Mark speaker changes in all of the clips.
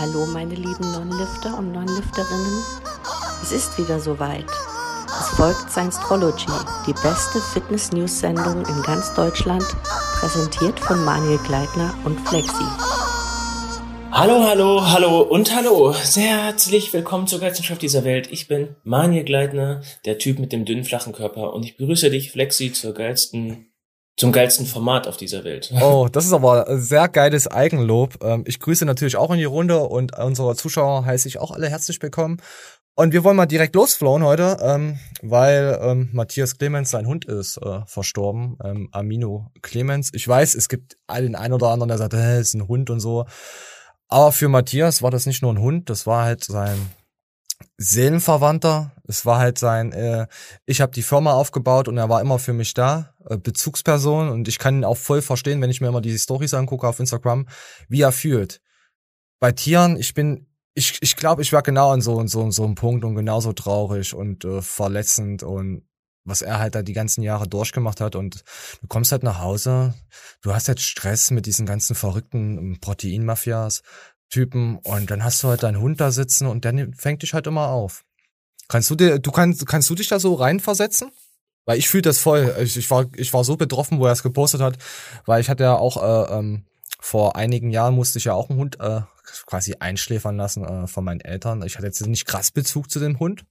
Speaker 1: Hallo meine lieben Non-Lifter und Non-Lifterinnen. Es ist wieder soweit. Es folgt Science-Trology, die beste Fitness-News-Sendung in ganz Deutschland, präsentiert von Manuel Gleitner und Flexi.
Speaker 2: Hallo, hallo, hallo und hallo. Sehr herzlich willkommen zur geilsten Show dieser Welt. Ich bin Manuel Gleitner, der Typ mit dem dünnen, flachen Körper und ich begrüße dich, Flexi, zur geilsten zum geilsten Format auf dieser Welt.
Speaker 3: Oh, das ist aber sehr geiles Eigenlob. Ähm, ich grüße natürlich auch in die Runde und unsere Zuschauer heiße ich auch alle herzlich willkommen. Und wir wollen mal direkt losflowen heute, ähm, weil ähm, Matthias Clemens, sein Hund, ist äh, verstorben. Amino Clemens. Ich weiß, es gibt den einen oder anderen, der sagt, äh, ist ein Hund und so. Aber für Matthias war das nicht nur ein Hund, das war halt sein Seelenverwandter. Es war halt sein, äh, ich habe die Firma aufgebaut und er war immer für mich da, äh, Bezugsperson. Und ich kann ihn auch voll verstehen, wenn ich mir immer die Stories angucke auf Instagram, wie er fühlt. Bei Tieren, ich bin, ich, ich glaube, ich war genau an so, so, so einem Punkt und genauso traurig und äh, verletzend und was er halt da die ganzen Jahre durchgemacht hat und du kommst halt nach Hause, du hast halt Stress mit diesen ganzen verrückten Proteinmafias, Typen und dann hast du halt deinen Hund da sitzen und der fängt dich halt immer auf. Kannst du dir, du kannst, kannst du dich da so reinversetzen? Weil ich fühle das voll. Ich, ich, war, ich war so betroffen, wo er es gepostet hat, weil ich hatte ja auch äh, ähm, vor einigen Jahren musste ich ja auch einen Hund äh, quasi einschläfern lassen äh, von meinen Eltern. Ich hatte jetzt nicht krass Bezug zu dem Hund.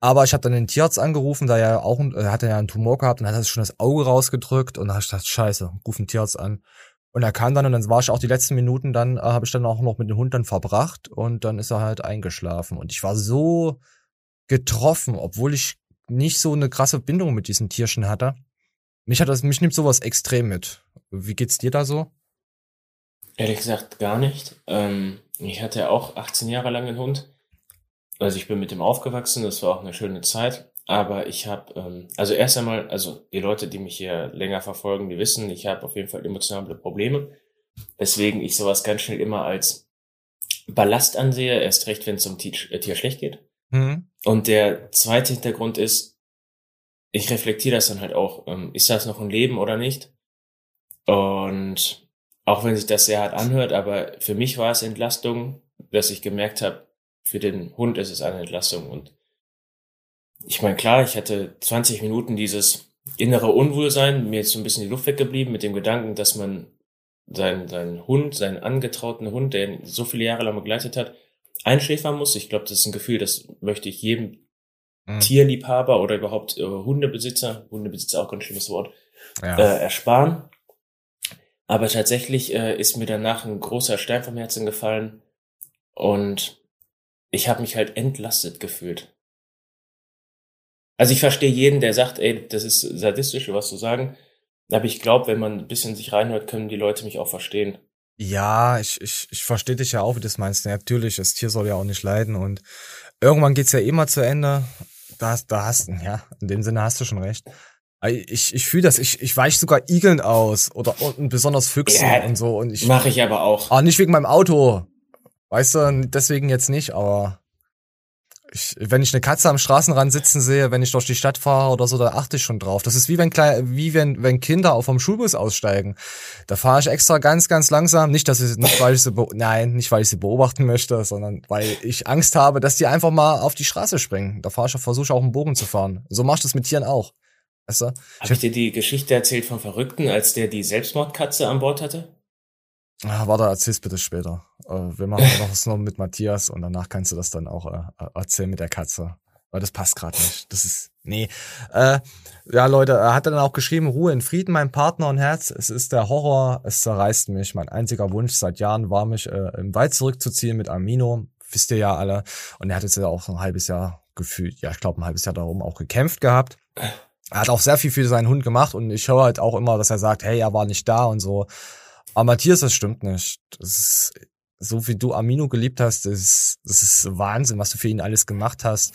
Speaker 3: Aber ich habe dann den Tierarzt angerufen, da er auch, er hatte ja einen Tumor gehabt und hat schon das Auge rausgedrückt und da habe ich gedacht, scheiße, ruf den Tierarzt an. Und er kam dann und dann war ich auch die letzten Minuten, dann äh, habe ich dann auch noch mit dem Hund dann verbracht und dann ist er halt eingeschlafen. Und ich war so getroffen, obwohl ich nicht so eine krasse Bindung mit diesen Tierchen hatte. Mich hat das, mich nimmt sowas extrem mit. Wie geht's dir da so?
Speaker 2: Ehrlich gesagt gar nicht. Ähm, ich hatte auch 18 Jahre lang einen Hund. Also ich bin mit dem aufgewachsen, das war auch eine schöne Zeit. Aber ich habe, ähm, also erst einmal, also die Leute, die mich hier länger verfolgen, die wissen, ich habe auf jeden Fall emotionale Probleme. Weswegen ich sowas ganz schnell immer als Ballast ansehe, erst recht, wenn es um äh, Tier schlecht geht. Mhm. Und der zweite Hintergrund ist, ich reflektiere das dann halt auch, ähm, ist das noch ein Leben oder nicht? Und auch wenn sich das sehr hart anhört, aber für mich war es Entlastung, dass ich gemerkt habe, für den Hund ist es eine Entlastung und ich meine, klar, ich hatte 20 Minuten dieses innere Unwohlsein, mir ist so ein bisschen die Luft weggeblieben mit dem Gedanken, dass man seinen, seinen Hund, seinen angetrauten Hund, der ihn so viele Jahre lang begleitet hat, einschläfern muss. Ich glaube, das ist ein Gefühl, das möchte ich jedem mhm. Tierliebhaber oder überhaupt äh, Hundebesitzer, Hundebesitzer auch ganz schlimmes Wort, ja. äh, ersparen. Aber tatsächlich äh, ist mir danach ein großer Stein vom Herzen gefallen und ich habe mich halt entlastet gefühlt. Also ich verstehe jeden, der sagt, ey, das ist sadistisch, was zu sagen. Aber ich glaube, wenn man ein bisschen sich reinhört, können die Leute mich auch verstehen.
Speaker 3: Ja, ich, ich, ich verstehe dich ja auch, wie du das meinst. Natürlich, das Tier soll ja auch nicht leiden und irgendwann geht's ja immer zu Ende. Da, da hast du, ja, in dem Sinne hast du schon recht. Ich, ich fühle das, ich, ich weiche sogar Igeln aus oder und besonders Füchsen yeah, und so. Und ich
Speaker 2: mache ich aber auch.
Speaker 3: Ah, nicht wegen meinem Auto. Weißt du, deswegen jetzt nicht, aber ich, wenn ich eine Katze am Straßenrand sitzen sehe, wenn ich durch die Stadt fahre oder so, da achte ich schon drauf. Das ist wie wenn klein, wie wenn, wenn Kinder auch vom Schulbus aussteigen. Da fahre ich extra ganz, ganz langsam. Nicht, dass ich nicht, weil ich sie, nein, nicht weil ich sie beobachten möchte, sondern weil ich Angst habe, dass die einfach mal auf die Straße springen. Da fahre ich, versuche ich auch einen Bogen zu fahren. So machst du es mit Tieren auch. Weißt du?
Speaker 2: Habe ich dir die Geschichte erzählt vom Verrückten, als der die Selbstmordkatze an Bord hatte?
Speaker 3: Ah, warte, erzähl's bitte später. Äh, wir machen noch was noch mit Matthias und danach kannst du das dann auch äh, erzählen mit der Katze. Weil das passt gerade nicht. Das ist. Nee. Äh, ja, Leute, er hat dann auch geschrieben, Ruhe in Frieden, mein Partner und Herz. Es ist der Horror, es zerreißt mich. Mein einziger Wunsch seit Jahren war, mich äh, im Wald zurückzuziehen mit Amino. Wisst ihr ja alle. Und er hat jetzt ja auch ein halbes Jahr gefühlt, ja, ich glaube, ein halbes Jahr darum auch gekämpft gehabt. Er hat auch sehr viel für seinen Hund gemacht und ich höre halt auch immer, dass er sagt, hey, er war nicht da und so. Aber Matthias, das stimmt nicht. Das ist, so wie du Amino geliebt hast, das ist, das ist Wahnsinn, was du für ihn alles gemacht hast.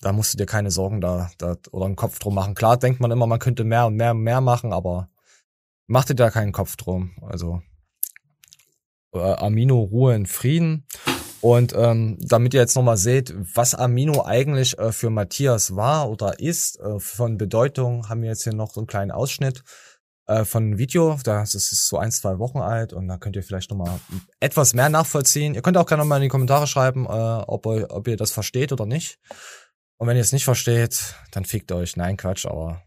Speaker 3: Da musst du dir keine Sorgen da, da oder einen Kopf drum machen. Klar denkt man immer, man könnte mehr und mehr und mehr machen, aber mach dir da keinen Kopf drum. Also äh, Amino Ruhe in Frieden. Und ähm, damit ihr jetzt nochmal seht, was Amino eigentlich äh, für Matthias war oder ist, äh, von Bedeutung, haben wir jetzt hier noch so einen kleinen Ausschnitt. Äh, von ein Video, das ist so ein, zwei Wochen alt und da könnt ihr vielleicht nochmal etwas mehr nachvollziehen. Ihr könnt auch gerne mal in die Kommentare schreiben, äh, ob, ihr, ob ihr das versteht oder nicht. Und wenn ihr es nicht versteht, dann fickt euch. Nein, Quatsch, aber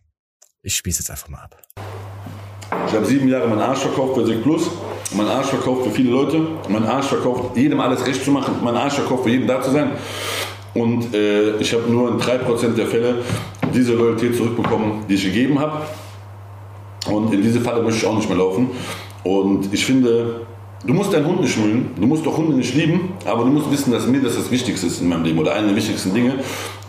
Speaker 3: ich spieße jetzt einfach mal ab.
Speaker 4: Ich habe sieben Jahre meinen Arsch verkauft bei Sek Plus, meinen Arsch verkauft für viele Leute, meinen Arsch verkauft, jedem alles recht zu machen, meinen Arsch verkauft, für jeden da zu sein. Und äh, ich habe nur in 3% der Fälle diese Loyalität zurückbekommen, die ich gegeben habe. Und in diese Falle möchte ich auch nicht mehr laufen. Und ich finde, du musst deinen Hund nicht mögen, du musst doch Hunde nicht lieben, aber du musst wissen, dass mir das das Wichtigste ist in meinem Leben oder eine der wichtigsten Dinge.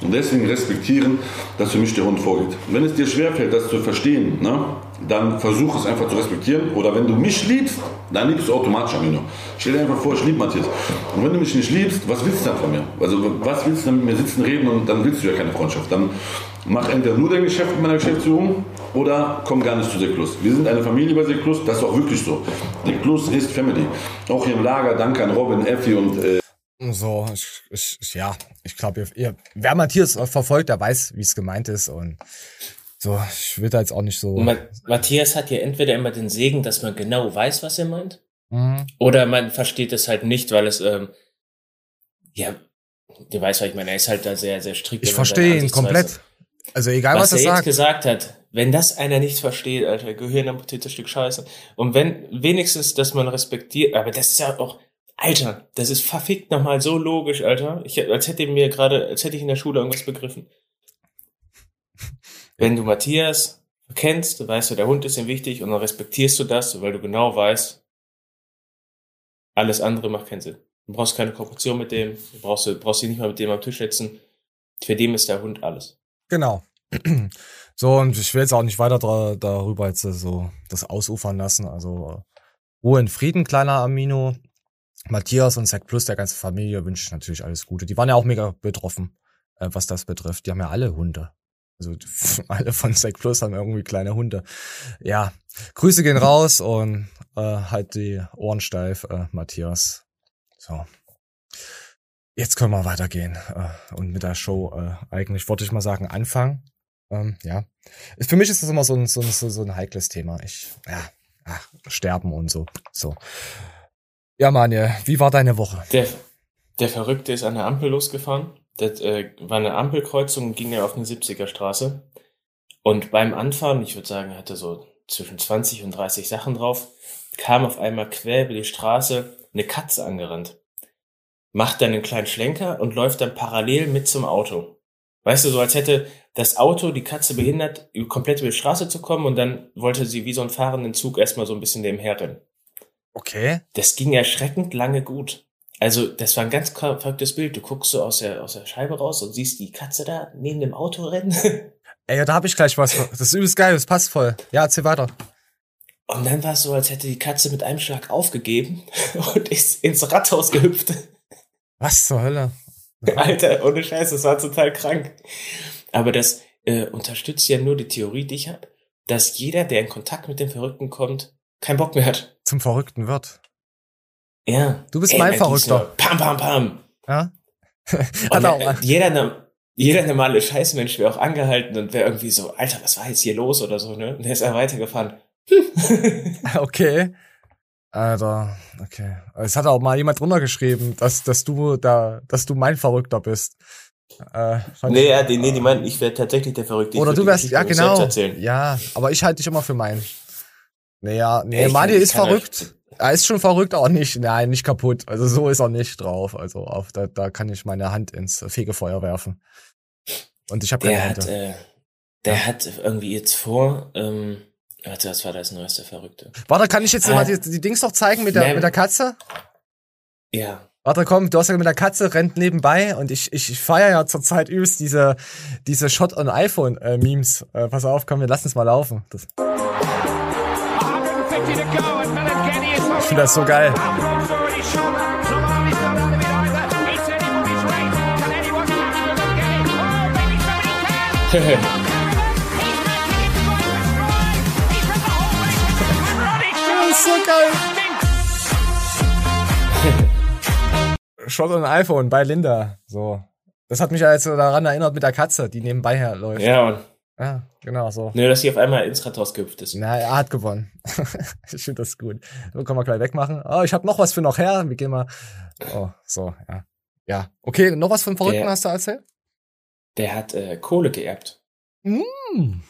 Speaker 4: Und deswegen respektieren, dass für mich der Hund vorgeht. Wenn es dir schwerfällt, das zu verstehen, ne, dann versuch es einfach zu respektieren. Oder wenn du mich liebst, dann liebst du automatisch Amino. Stell dir einfach vor, ich liebe Matthias. Und wenn du mich nicht liebst, was willst du dann von mir? Also was willst du dann mit mir sitzen, reden und dann willst du ja keine Freundschaft. Dann mach entweder nur dein Geschäft mit meiner Geschäftsführung oder komm gar nicht zu Seklus. Wir sind eine Familie bei Seklus, das ist auch wirklich so. Seklus ist Family. Auch hier im Lager, danke an Robin, Effi und äh,
Speaker 3: So, ich, ich, ja, ich glaube, ihr, ihr, wer Matthias verfolgt, der weiß, wie es gemeint ist und so, ich will da jetzt auch nicht so.
Speaker 2: Ma Matthias hat ja entweder immer den Segen, dass man genau weiß, was er meint,
Speaker 3: Mhm.
Speaker 2: oder man versteht es halt nicht, weil es, ähm, ja, du weißt, was ich meine, er ist halt da sehr, sehr strikt.
Speaker 3: Ich verstehe ihn komplett. Also egal, was,
Speaker 2: was, er
Speaker 3: er
Speaker 2: jetzt
Speaker 3: sagt.
Speaker 2: gesagt hat, wenn das einer nicht versteht, Alter, Gehirn amputiertes Stück Scheiße. Und wenn wenigstens, dass man respektiert, aber das ist ja auch, Alter, das ist verfickt nochmal so logisch, Alter. Ich, als hätte mir gerade, als hätte ich in der Schule irgendwas begriffen. Wenn du Matthias kennst, du weißt du, der Hund ist ihm wichtig und dann respektierst du das, weil du genau weißt, alles andere macht keinen Sinn. Du brauchst keine Kooperation mit dem, du brauchst, du brauchst dich nicht mal mit dem am Tisch setzen. Für dem ist der Hund alles.
Speaker 3: Genau. So, und ich will jetzt auch nicht weiter darüber jetzt äh, so das ausufern lassen. Also äh, Ruhe in Frieden, kleiner Amino. Matthias und Zack Plus, der ganze Familie, wünsche ich natürlich alles Gute. Die waren ja auch mega betroffen, äh, was das betrifft. Die haben ja alle Hunde. Also alle von Zack Plus haben irgendwie kleine Hunde. Ja, Grüße gehen raus und äh, halt die Ohren steif, äh, Matthias. So. Jetzt können wir weitergehen äh, und mit der Show äh, eigentlich, wollte ich mal sagen, anfangen. Ähm, ja. Für mich ist das immer so ein, so, ein, so ein heikles Thema. Ich, ja, ach, sterben und so. So. Ja, Manje, wie war deine Woche?
Speaker 2: Der, der Verrückte ist an der Ampel losgefahren. Das äh, war eine Ampelkreuzung, ging ja auf eine 70er Straße. Und beim Anfahren, ich würde sagen, er hatte so zwischen 20 und 30 Sachen drauf, kam auf einmal quer über die Straße eine Katze angerannt. Macht dann einen kleinen Schlenker und läuft dann parallel mit zum Auto. Weißt du, so als hätte das Auto die Katze behindert, komplett über die Straße zu kommen und dann wollte sie wie so einen fahrenden Zug erstmal so ein bisschen nebenher rennen.
Speaker 3: Okay.
Speaker 2: Das ging erschreckend lange gut. Also, das war ein ganz verrücktes Bild. Du guckst so aus der, aus der Scheibe raus und siehst die Katze da neben dem Auto rennen.
Speaker 3: Ey, ja, da hab ich gleich was. Das ist übelst geil, das passt voll. Ja, erzähl weiter.
Speaker 2: Und dann war es so, als hätte die Katze mit einem Schlag aufgegeben und ist ins Rathaus gehüpft.
Speaker 3: Was zur Hölle?
Speaker 2: Alter, ohne Scheiß, das war total krank. Aber das äh, unterstützt ja nur die Theorie, die ich habe, dass jeder, der in Kontakt mit dem Verrückten kommt, keinen Bock mehr hat.
Speaker 3: Zum Verrückten wird.
Speaker 2: Ja.
Speaker 3: Du bist
Speaker 2: Ey,
Speaker 3: mein Verrückter.
Speaker 2: Pam, pam, pam.
Speaker 3: Ja? Hat auch.
Speaker 2: äh, jeder, no- jeder normale Scheißmensch wäre auch angehalten und wäre irgendwie so, Alter, was war jetzt hier los oder so, ne? Und der ist ja weitergefahren.
Speaker 3: Okay. Alter, okay. Es hat auch mal jemand drunter geschrieben, dass, dass du da, dass du mein Verrückter bist. Äh,
Speaker 2: nee, ja, die, nee, die meinen, ich wäre tatsächlich der Verrückte.
Speaker 3: Oder du wärst, ja genau. Ja, aber ich halte dich immer für meinen. Naja, nee,
Speaker 2: ich kann-
Speaker 3: ist verrückt. Er ist schon verrückt, aber nicht, nein, nicht kaputt. Also so ist er nicht drauf. Also auf, da, da kann ich meine Hand ins Fegefeuer werfen. Und ich habe keine
Speaker 2: Der hat,
Speaker 3: Hände.
Speaker 2: äh, der hat irgendwie jetzt vor, ähm, warte, was war das neueste Verrückte?
Speaker 3: Warte, kann ich jetzt
Speaker 2: Ah.
Speaker 3: mal die, die Dings noch zeigen mit der,
Speaker 2: Nee.
Speaker 3: mit der Katze?
Speaker 2: Ja.
Speaker 3: Warte, komm, du hast ja mit der Katze rennt nebenbei und ich, ich feiere ja zurzeit übelst diese, diese Shot on iPhone äh, Memes. Äh, pass auf, komm, wir lassen es mal laufen. Das,
Speaker 5: 150 to go, and Melangeni is
Speaker 3: ich finde das so geil. Shot on iPhone bei Linda. So. Das hat mich ja jetzt daran erinnert mit der Katze, die nebenbei herläuft.
Speaker 2: ja, und
Speaker 3: Ja, genau so.
Speaker 2: Nur, dass sie auf einmal ins Rathaus gehüpft ist.
Speaker 3: Na, er hat gewonnen. ich finde das gut. So können wir gleich wegmachen. Oh, ich habe noch was für noch her. Wir gehen mal. Oh, so, ja. Ja. Okay, noch was von Verrückten
Speaker 2: Der-
Speaker 3: hast du erzählt?
Speaker 2: Der hat äh, Kohle geerbt.
Speaker 3: Mm.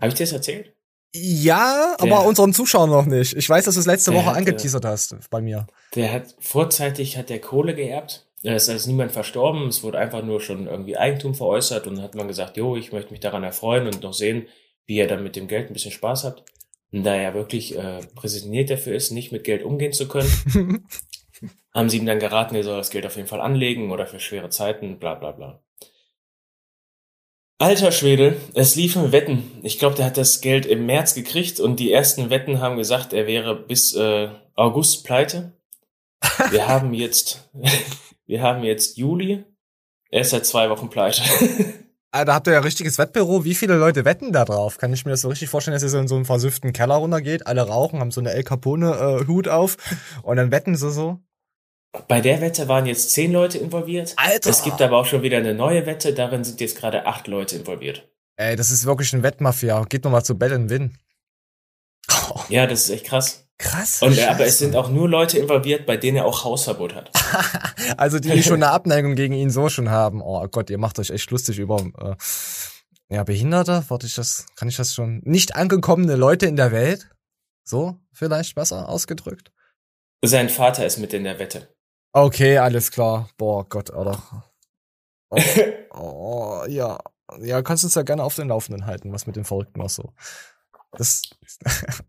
Speaker 2: Habe ich dir das erzählt?
Speaker 3: Ja,
Speaker 2: Der-
Speaker 3: aber unseren Zuschauern noch nicht. Ich weiß, dass du es letzte Woche
Speaker 2: hat, äh,
Speaker 3: angeteasert hast bei mir.
Speaker 2: Der hat vorzeitig hat der Kohle geerbt. Es ist also niemand verstorben. Es wurde einfach nur schon irgendwie Eigentum veräußert und dann hat man gesagt, jo, ich möchte mich daran erfreuen und noch sehen, wie er dann mit dem Geld ein bisschen Spaß hat. Und da er wirklich äh, präsentiert dafür ist, nicht mit Geld umgehen zu können, haben sie ihm dann geraten, er soll das Geld auf jeden Fall anlegen oder für schwere Zeiten, bla bla bla. Alter Schwede, es liefen Wetten. Ich glaube, der hat das Geld im März gekriegt und die ersten Wetten haben gesagt, er wäre bis äh, August pleite. Wir haben jetzt, wir haben jetzt Juli. Er ist seit zwei Wochen pleite.
Speaker 3: Ah, da habt ihr ja richtiges Wettbüro. Wie viele Leute wetten da drauf? Kann ich mir das so richtig vorstellen, dass ihr so in so einen versüfften Keller runtergeht, alle rauchen, haben so eine El Capone-Hut auf und dann wetten sie so?
Speaker 2: Bei der Wette waren jetzt zehn Leute involviert.
Speaker 3: Alter!
Speaker 2: Es gibt aber auch schon wieder eine neue Wette. Darin sind jetzt gerade acht Leute involviert.
Speaker 3: Ey, das ist wirklich ein Wettmafia. Geht noch mal zu Bell and Win.
Speaker 2: Ja, das ist echt krass.
Speaker 3: Krass.
Speaker 2: Und äh, aber es sind auch nur Leute involviert, bei denen er auch Hausverbot hat.
Speaker 3: Also die, die schon eine Abneigung gegen ihn so schon haben. Oh Gott, ihr macht euch echt lustig über äh, ja, Behinderte. Warte ich das, kann ich das schon? Nicht angekommene Leute in der Welt? So, vielleicht besser ausgedrückt.
Speaker 2: Sein Vater ist mit in der Wette.
Speaker 3: Okay, alles klar. Boah, Gott, oder? Oh, oh, ja. Ja, kannst uns ja gerne auf den Laufenden halten, was mit dem Verrückten noch so. Das.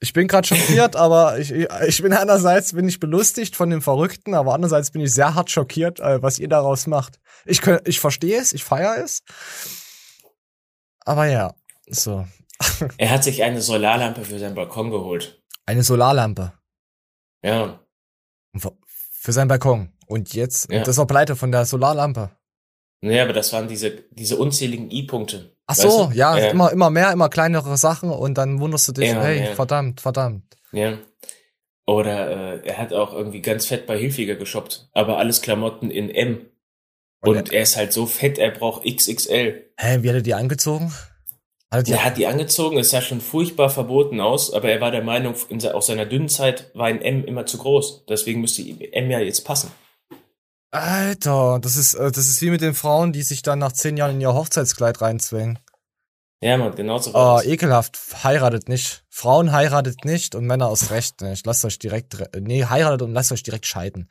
Speaker 3: ich bin gerade schockiert, aber ich, ich bin einerseits bin ich belustigt von dem Verrückten, aber andererseits bin ich sehr hart schockiert, äh, was ihr daraus macht. Ich, könnt- ich verstehe es, ich feiere es. Aber ja, so.
Speaker 2: Er hat sich eine Solarlampe für seinen Balkon geholt.
Speaker 3: Eine Solarlampe
Speaker 2: Ja,
Speaker 3: für seinen Balkon. Und jetzt,
Speaker 2: Ja.
Speaker 3: und das war pleite von der Solarlampe.
Speaker 2: nee, aber das waren diese, diese unzähligen I-Punkte.
Speaker 3: Ach so,
Speaker 2: du?
Speaker 3: ja,
Speaker 2: ja,
Speaker 3: immer, immer mehr, immer kleinere Sachen und dann wunderst du dich,
Speaker 2: Ja,
Speaker 3: hey, verdammt, verdammt.
Speaker 2: Ja. Oder äh, er hat auch irgendwie ganz fett bei Hilfiger geshoppt, aber alles Klamotten in M.
Speaker 3: Und
Speaker 2: Und er ist halt so fett, er braucht XXL.
Speaker 3: Hä, wie hat er die angezogen? Hat er
Speaker 2: hat die angezogen, es sah schon furchtbar verboten aus, aber er war der Meinung, in, aus seiner dünnen Zeit war ein M immer zu groß. Deswegen müsste ihm M ja jetzt passen.
Speaker 3: Alter, das ist, äh, das ist wie mit den Frauen, die sich dann nach zehn Jahren in ihr Hochzeitskleid reinzwängen.
Speaker 2: Ja, man, genau so
Speaker 3: Oh, ekelhaft. Heiratet nicht. Frauen heiratet nicht und Männer aus Recht nicht. Lasst euch direkt, re- nee, heiratet und lasst euch direkt scheiden.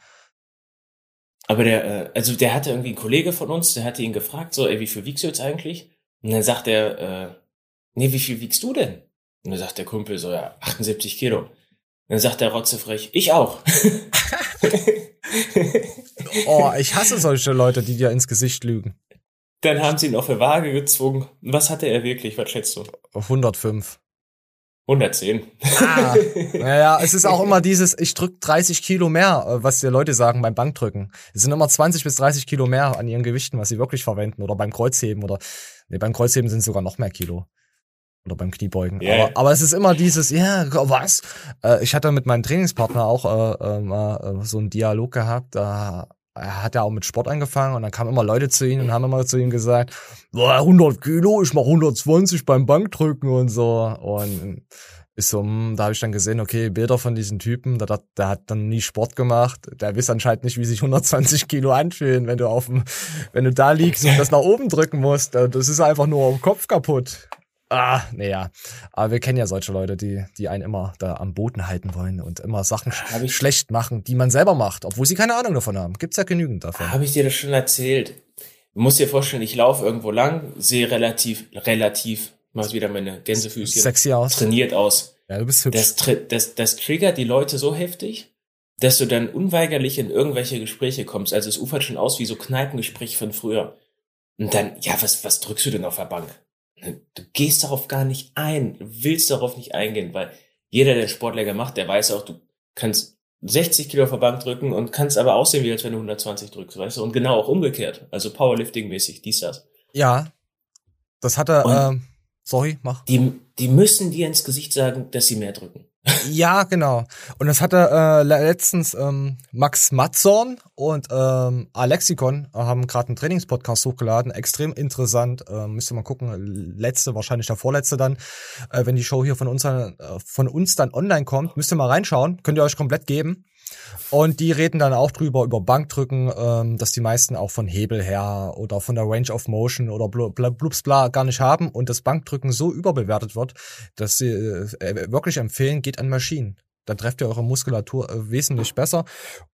Speaker 2: Aber der, äh, also der hatte irgendwie einen Kollege von uns, der hatte ihn gefragt, so, ey, wie viel wiegst du jetzt eigentlich? Und dann sagt er, äh, nee, wie viel wiegst du denn? Und dann sagt der Kumpel so, ja, 78 Kilo. Und dann sagt der Rotzefrech, ich auch.
Speaker 3: Oh, ich hasse solche Leute, die dir ins Gesicht lügen.
Speaker 2: dann haben sie ihn auf eine Waage gezwungen. Was hatte er wirklich? Was schätzt du?
Speaker 3: 105.
Speaker 2: 110.
Speaker 3: Ah, naja, es ist auch immer dieses, ich drück 30 Kilo mehr, äh, was die Leute sagen beim Bankdrücken. Es sind immer 20 bis 30 Kilo mehr an ihren Gewichten, was sie wirklich verwenden. Oder beim Kreuzheben oder, nee, beim Kreuzheben sind es sogar noch mehr Kilo. Oder beim Kniebeugen.
Speaker 2: Ja.
Speaker 3: Aber, aber es ist immer dieses, ja, was? Äh, ich hatte mit meinem Trainingspartner auch äh, äh, mal äh, so einen Dialog gehabt, da er hat ja auch mit Sport angefangen und dann kamen immer Leute zu ihm und haben immer zu ihm gesagt, boah, 100 Kilo, ich mach 120 beim Bankdrücken und so. Und ist so, hm, da habe ich dann gesehen, okay, Bilder von diesen Typen, der, der hat dann nie Sport gemacht, der weiß anscheinend nicht, wie sich 120 Kilo anfühlen, wenn du auf dem, wenn du da liegst und das nach oben drücken musst. Das ist einfach nur am Kopf kaputt. Ah, naja. Aber wir kennen ja solche Leute, die, die einen immer da am Boden halten wollen und immer Sachen
Speaker 2: Hab ich-
Speaker 3: schlecht machen, die man selber macht, obwohl sie keine Ahnung davon haben. Gibt's ja genügend davon.
Speaker 2: Habe ich dir das schon erzählt? Du musst dir vorstellen, ich laufe irgendwo lang, sehe relativ, relativ, mach wieder meine Gänsefüßchen,
Speaker 3: Sexy aus.
Speaker 2: trainiert aus.
Speaker 3: Ja, du bist hübsch.
Speaker 2: Das, das, das triggert die Leute so heftig, dass du dann unweigerlich in irgendwelche Gespräche kommst. Also es ufert schon aus wie so Kneipengespräch von früher. Und dann, ja, was, was drückst du denn auf der Bank? Du gehst darauf gar nicht ein, du willst darauf nicht eingehen, weil jeder, der Sportler macht, der weiß auch, du kannst 60 Kilo auf der Bank drücken und kannst aber aussehen, wie als wenn du 120 drückst, weißt du? Und genau auch umgekehrt. Also Powerlifting-mäßig, dies, das.
Speaker 3: Ja. Das hat er,
Speaker 2: Und-
Speaker 3: ähm, sorry, mach.
Speaker 2: Die, die müssen dir ins Gesicht sagen, dass sie mehr drücken.
Speaker 3: Ja, genau. Und das hatte äh, le- letztens ähm, Max Matzorn und ähm, Alexikon äh, haben gerade einen Trainingspodcast hochgeladen. Extrem interessant. Äh, müsst ihr mal gucken. Letzte, wahrscheinlich der vorletzte dann. Äh, wenn die Show hier von uns, äh, von uns dann online kommt, müsst ihr mal reinschauen. Könnt ihr euch komplett geben. Und die reden dann auch drüber, über Bankdrücken, ähm, dass die meisten auch von Hebel her oder von der Range of Motion oder bla, bla, blups bla gar nicht haben und das Bankdrücken so überbewertet wird, dass sie äh, wirklich empfehlen, geht an Maschinen. Dann trefft ihr eure Muskulatur äh, wesentlich besser.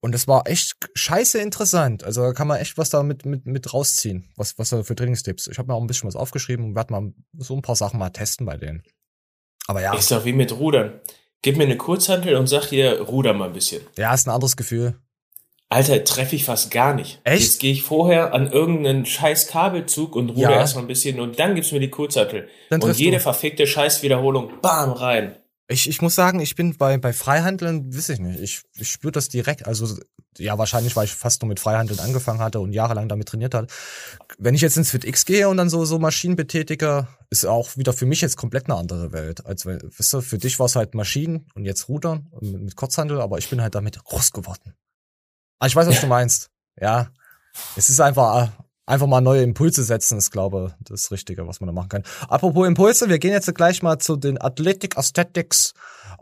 Speaker 3: Und das war echt scheiße interessant. Also da kann man echt was da mit, mit, mit rausziehen. Was, was da für Trainingstipps. Ich habe mir auch ein bisschen was aufgeschrieben und werde mal so ein paar Sachen mal testen bei denen. Aber ja,
Speaker 2: Ist doch wie mit Rudern. Gib mir eine Kurzhantel und sag dir, ruder mal ein bisschen.
Speaker 3: ja, ist ein anderes Gefühl.
Speaker 2: Alter, treffe ich fast gar nicht.
Speaker 3: Echt?
Speaker 2: Jetzt gehe ich vorher an irgendeinen scheiß Kabelzug und ruder
Speaker 3: Ja.
Speaker 2: erstmal ein bisschen und dann gibt's mir die Kurzhantel.
Speaker 3: Dann
Speaker 2: Und jede
Speaker 3: du.
Speaker 2: verfickte Scheißwiederholung, bam, rein.
Speaker 3: Ich, ich muss sagen, ich bin bei, bei Freihandeln, weiß ich nicht, ich, ich spüre das direkt. Also, ja, wahrscheinlich, weil ich fast nur mit Freihandeln angefangen hatte und jahrelang damit trainiert hat. Wenn ich jetzt ins FitX gehe und dann so, so Maschinen betätige, ist auch wieder für mich jetzt komplett eine andere Welt. Als, weißt du, für dich war es halt Maschinen und jetzt Rudern und mit, mit Kurzhandel, aber ich bin halt damit groß geworden. Ah, ich weiß, was du meinst. Ja. Es ist einfach, äh, einfach mal neue Impulse setzen, ist, glaube ich, das Richtige, was man da machen kann. Apropos Impulse, wir gehen jetzt gleich mal zu den Athletic Aesthetics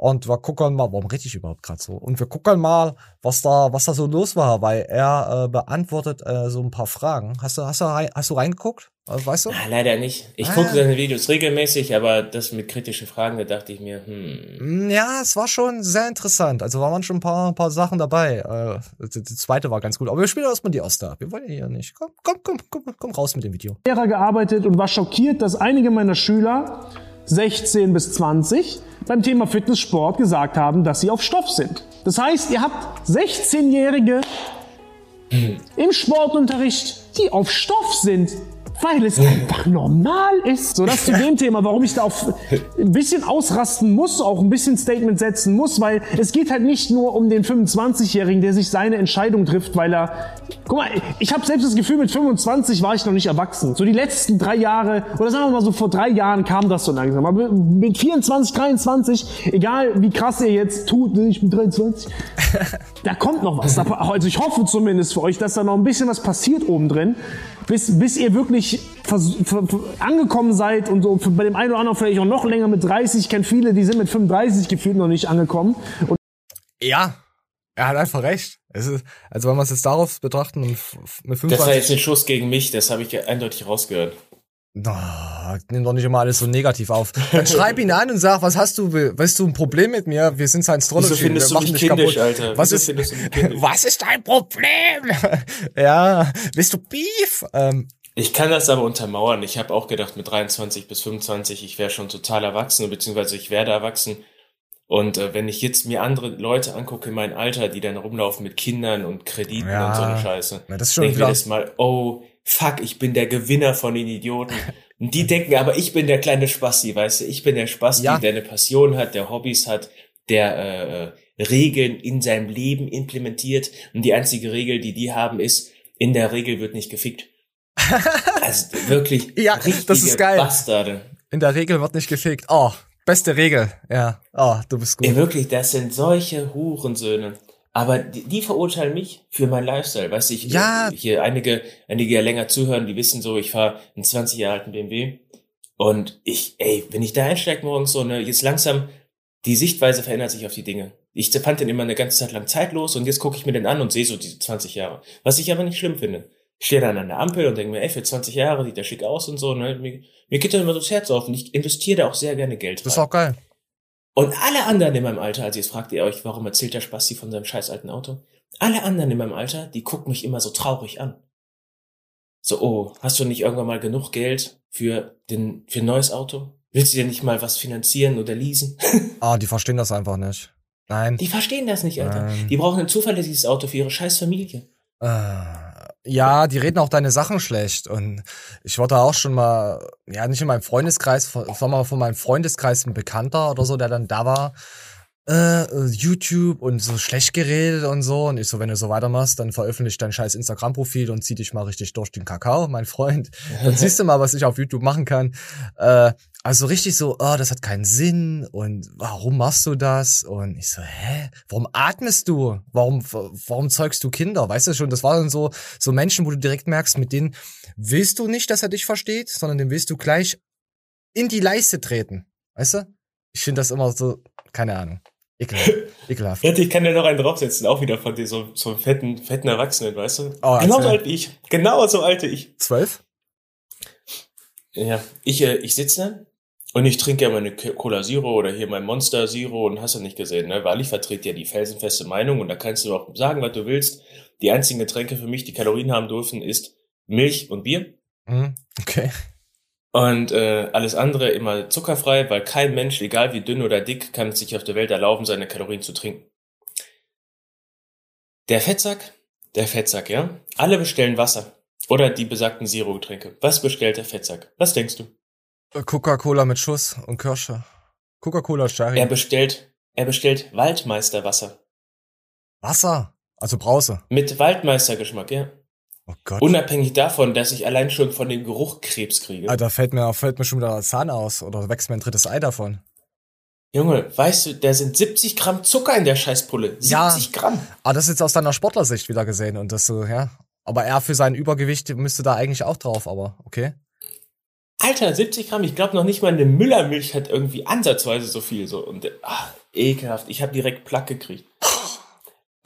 Speaker 3: und wir gucken mal, warum rede ich überhaupt gerade so? Und wir gucken mal, was da, was da so los war, weil er äh, beantwortet äh, so ein paar Fragen. Hast du, hast du, rein, hast du reingeguckt? Äh, weißt du?
Speaker 2: Ah, leider nicht. Ich
Speaker 3: Ah.
Speaker 2: gucke seine Videos regelmäßig, aber das mit kritischen Fragen, da dachte ich mir, hm.
Speaker 3: Ja, es war schon sehr interessant. Also waren schon ein paar, ein paar Sachen dabei. Äh, die, die zweite war ganz gut. Aber wir spielen erstmal die ab. Wir wollen ja hier nicht. Komm, komm, komm, komm, komm raus mit dem Video.
Speaker 6: Lehrer gearbeitet und war schockiert, dass einige meiner Schüler 16 bis 20 beim Thema Fitnesssport gesagt haben, dass sie auf Stoff sind. Das heißt, ihr habt 16-Jährige im Sportunterricht, die auf Stoff sind. Weil es einfach normal ist. So, das zu dem Thema, warum ich da auf ein bisschen ausrasten muss, auch ein bisschen Statement setzen muss, weil es geht halt nicht nur um den 25-Jährigen, der sich seine Entscheidung trifft, weil er. Guck mal, ich habe selbst das Gefühl, mit 25 war ich noch nicht erwachsen. So die letzten drei Jahre, oder sagen wir mal so vor drei Jahren kam das so langsam. Aber mit 24, 23, egal wie krass ihr jetzt tut, ne, ich bin 23, da kommt noch was. Also ich hoffe zumindest für euch, dass da noch ein bisschen was passiert oben drin, bis, bis ihr wirklich angekommen seid und so bei dem einen oder anderen vielleicht auch noch länger mit 30. Ich kenne viele, die sind mit 35 gefühlt noch nicht angekommen. Und
Speaker 3: Ja, er hat einfach recht. Es ist, also wenn wir es jetzt darauf betrachten, und mit
Speaker 2: Das war jetzt
Speaker 3: 25...
Speaker 2: ein Schuss gegen mich, das habe ich eindeutig rausgehört.
Speaker 3: No, nimm doch nicht immer alles so negativ auf. Dann schreib ihn an und sag, was hast du, weißt du, ein Problem mit mir? Wir sind Science-Trology.
Speaker 2: Wieso findest
Speaker 3: wir
Speaker 2: du
Speaker 3: machen
Speaker 2: mich
Speaker 3: dich
Speaker 2: kindisch,
Speaker 3: kaputt.
Speaker 2: Alter?
Speaker 3: Was
Speaker 2: Wieso
Speaker 3: ist,
Speaker 2: findest du mich kindisch?
Speaker 3: was ist dein Problem? ja, bist du Beef? Ähm,
Speaker 2: Ich kann das aber untermauern. Ich habe auch gedacht, mit 23 bis 25, ich wäre schon total erwachsen, beziehungsweise ich werde erwachsen. Und äh, wenn ich jetzt mir andere Leute angucke in meinem Alter, die dann rumlaufen mit Kindern und Krediten
Speaker 3: Ja.
Speaker 2: und so eine Scheiße,
Speaker 3: Na, das ist schon
Speaker 2: denke mir mal, oh, fuck, ich bin der Gewinner von den Idioten. Und die denken, aber ich bin der kleine Spasti, weißt du, ich bin der Spasti,
Speaker 3: Ja.
Speaker 2: der eine Passion hat, der Hobbys hat, der äh, äh, Regeln in seinem Leben implementiert. Und die einzige Regel, die die haben, ist, in der Regel wird nicht gefickt. Also wirklich
Speaker 3: Ja, das ist geil.
Speaker 2: Bastarde.
Speaker 3: in der Regel wird nicht gefickt. Oh, beste Regel. Ja. Oh, du bist gut.
Speaker 2: Ey, wirklich, das sind solche Hurensöhne. Aber die, die verurteilen mich für meinen Lifestyle. Weißt du, ich,
Speaker 3: Ja.
Speaker 2: hier einige, einige ja länger zuhören, die wissen so, ich fahre einen 20 Jahre alten BMW. Und ich, ey, wenn ich da einsteige morgens so, ne, jetzt langsam, die Sichtweise verändert sich auf die Dinge. Ich fand den immer eine ganze Zeit lang zeitlos und jetzt gucke ich mir den an und sehe so diese 20 Jahre. Was ich aber nicht schlimm finde. Ich stehe dann an der Ampel und denke mir, ey, für 20 Jahre sieht der schick aus und so. Ne? Mir, mir geht dann immer so das Herz auf und ich investiere da auch sehr gerne Geld
Speaker 3: Das ist
Speaker 2: rein.
Speaker 3: auch geil.
Speaker 2: Und alle anderen in meinem Alter, also jetzt fragt ihr euch, warum erzählt der Spasti von seinem scheiß alten Auto? Alle anderen in meinem Alter, die gucken mich immer so traurig an. So, oh, hast du nicht irgendwann mal genug Geld für den, für ein neues Auto? Willst du dir nicht mal was finanzieren oder leasen?
Speaker 3: Ah, die verstehen das einfach nicht. Nein.
Speaker 2: Die verstehen das nicht, Alter.
Speaker 3: Nein.
Speaker 2: Die brauchen ein zuverlässiges Auto für ihre scheiß Familie.
Speaker 3: Äh, ja, die reden auch deine Sachen schlecht. Und ich wurde auch schon mal, ja, nicht in meinem Freundeskreis, mal von meinem Freundeskreis ein Bekannter oder so, der dann da war. Äh, YouTube und so schlecht geredet und so. Und ich so, wenn du so weitermachst, dann veröffentliche dein scheiß Instagram-Profil und zieh dich mal richtig durch den Kakao, mein Freund. Dann siehst du mal, was ich auf YouTube machen kann. Äh, also richtig so, oh, das hat keinen Sinn und warum machst du das? Und ich so, hä? Warum atmest du? Warum, warum zeugst du Kinder? Weißt du schon, das waren so, so Menschen, wo du direkt merkst, mit denen willst du nicht, dass er dich versteht, sondern dem willst du gleich in die Leiste treten. Weißt du? Ich finde das immer so, keine Ahnung. Ekelhaft. Ekelhaft.
Speaker 2: Ja, ich kann ja noch einen draufsetzen, auch wieder von dir, so, so einen fetten, fetten Erwachsenen, weißt du?
Speaker 3: Oh,
Speaker 2: genau so alt wie ich. Genau so alt wie ich.
Speaker 3: Zwölf?
Speaker 2: Ja, ich, äh, ich sitze da und ich trinke ja meine Cola Zero oder hier mein Monster Zero und hast du nicht gesehen, ne? Weil ich vertrete ja die felsenfeste Meinung und da kannst du auch sagen, was du willst. Die einzigen Getränke für mich, die Kalorien haben dürfen, ist Milch und Bier.
Speaker 3: Hm, okay.
Speaker 2: Und äh, alles andere immer zuckerfrei, weil kein Mensch, egal wie dünn oder dick, kann es sich auf der Welt erlauben, seine Kalorien zu trinken. Der Fettsack, der Fettsack, ja. Alle bestellen Wasser oder die besagten Zero-Getränke. Was bestellt der Fettsack? Was denkst du?
Speaker 3: Coca-Cola mit Schuss und Kirsche. Coca-Cola Sherry.
Speaker 2: Er bestellt, er bestellt Waldmeisterwasser
Speaker 3: Wasser. Also Brause.
Speaker 2: mit Waldmeistergeschmack, ja.
Speaker 3: Oh Gott.
Speaker 2: Unabhängig davon, dass ich allein schon von dem Geruch Krebs kriege.
Speaker 3: Alter, fällt mir, fällt mir schon wieder der Zahn aus oder wächst mir ein drittes Ei davon.
Speaker 2: Junge, weißt du, da sind 70 Gramm Zucker in der Scheißpulle. 70
Speaker 3: Ja.
Speaker 2: Gramm.
Speaker 3: Aber das ist jetzt aus deiner Sportlersicht wieder gesehen und das so, ja. Aber er für sein Übergewicht müsste da eigentlich auch drauf, aber okay.
Speaker 2: Alter, 70 Gramm. Ich glaube noch nicht mal eine Müllermilch hat irgendwie ansatzweise so viel. So. Und ach, ekelhaft. Ich habe direkt Plack gekriegt.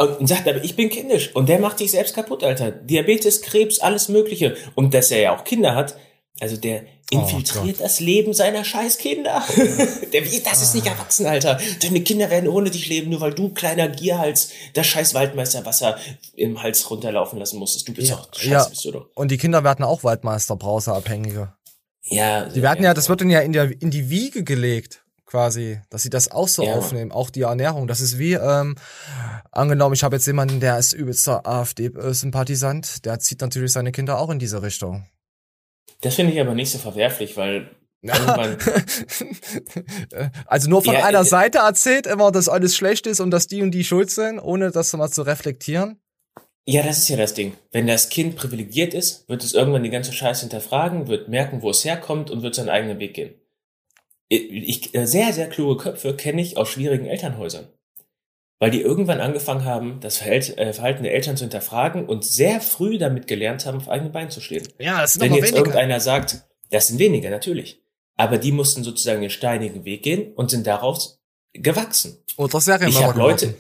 Speaker 2: Und, sagt aber, ich bin kindisch. Und der macht sich selbst kaputt, Alter. Diabetes, Krebs, alles Mögliche. Und dass er ja auch Kinder hat, also der infiltriert das Leben seiner scheiß Kinder. der, wie, das ist nicht erwachsen, Alter. Deine Kinder werden ohne dich leben, nur weil du, kleiner Gierhals, das scheiß Waldmeisterwasser im Hals runterlaufen lassen musstest. Du bist
Speaker 3: Ja,
Speaker 2: doch, scheiße
Speaker 3: ja.
Speaker 2: bist du doch.
Speaker 3: Und die Kinder werden auch Waldmeister, Brauseabhängige.
Speaker 2: Ja,
Speaker 3: Die werden ja, das wird ihnen ja in, der, in die Wiege gelegt, quasi, dass sie das auch so
Speaker 2: Ja.
Speaker 3: aufnehmen, auch die Ernährung. Das ist wie, ähm, angenommen, ich habe jetzt jemanden, der ist übelster AfD-Sympathisant, der zieht natürlich seine Kinder auch in diese Richtung.
Speaker 2: Das finde ich aber nicht so verwerflich, weil
Speaker 3: also nur von
Speaker 2: Ja,
Speaker 3: einer
Speaker 2: äh,
Speaker 3: Seite erzählt immer, dass alles schlecht ist und dass die und die schuld sind, ohne das mal zu reflektieren.
Speaker 2: ja, das ist ja das Ding. Wenn das Kind privilegiert ist, wird es irgendwann die ganze Scheiße hinterfragen, wird merken, wo es herkommt und wird seinen eigenen Weg gehen. Ich, äh, sehr, sehr kluge Köpfe kenne ich aus schwierigen Elternhäusern. Weil die irgendwann angefangen haben, das äh, Verhalten der Eltern zu hinterfragen und sehr früh damit gelernt haben, auf eigenen Beinen zu stehen.
Speaker 3: Ja, das sind
Speaker 2: Wenn jetzt
Speaker 3: weniger.
Speaker 2: irgendeiner sagt, das sind weniger, natürlich. Aber die mussten sozusagen den steinigen Weg gehen und sind daraus gewachsen.
Speaker 3: Oder
Speaker 2: Ich
Speaker 3: Serienmörder
Speaker 2: habe Leute,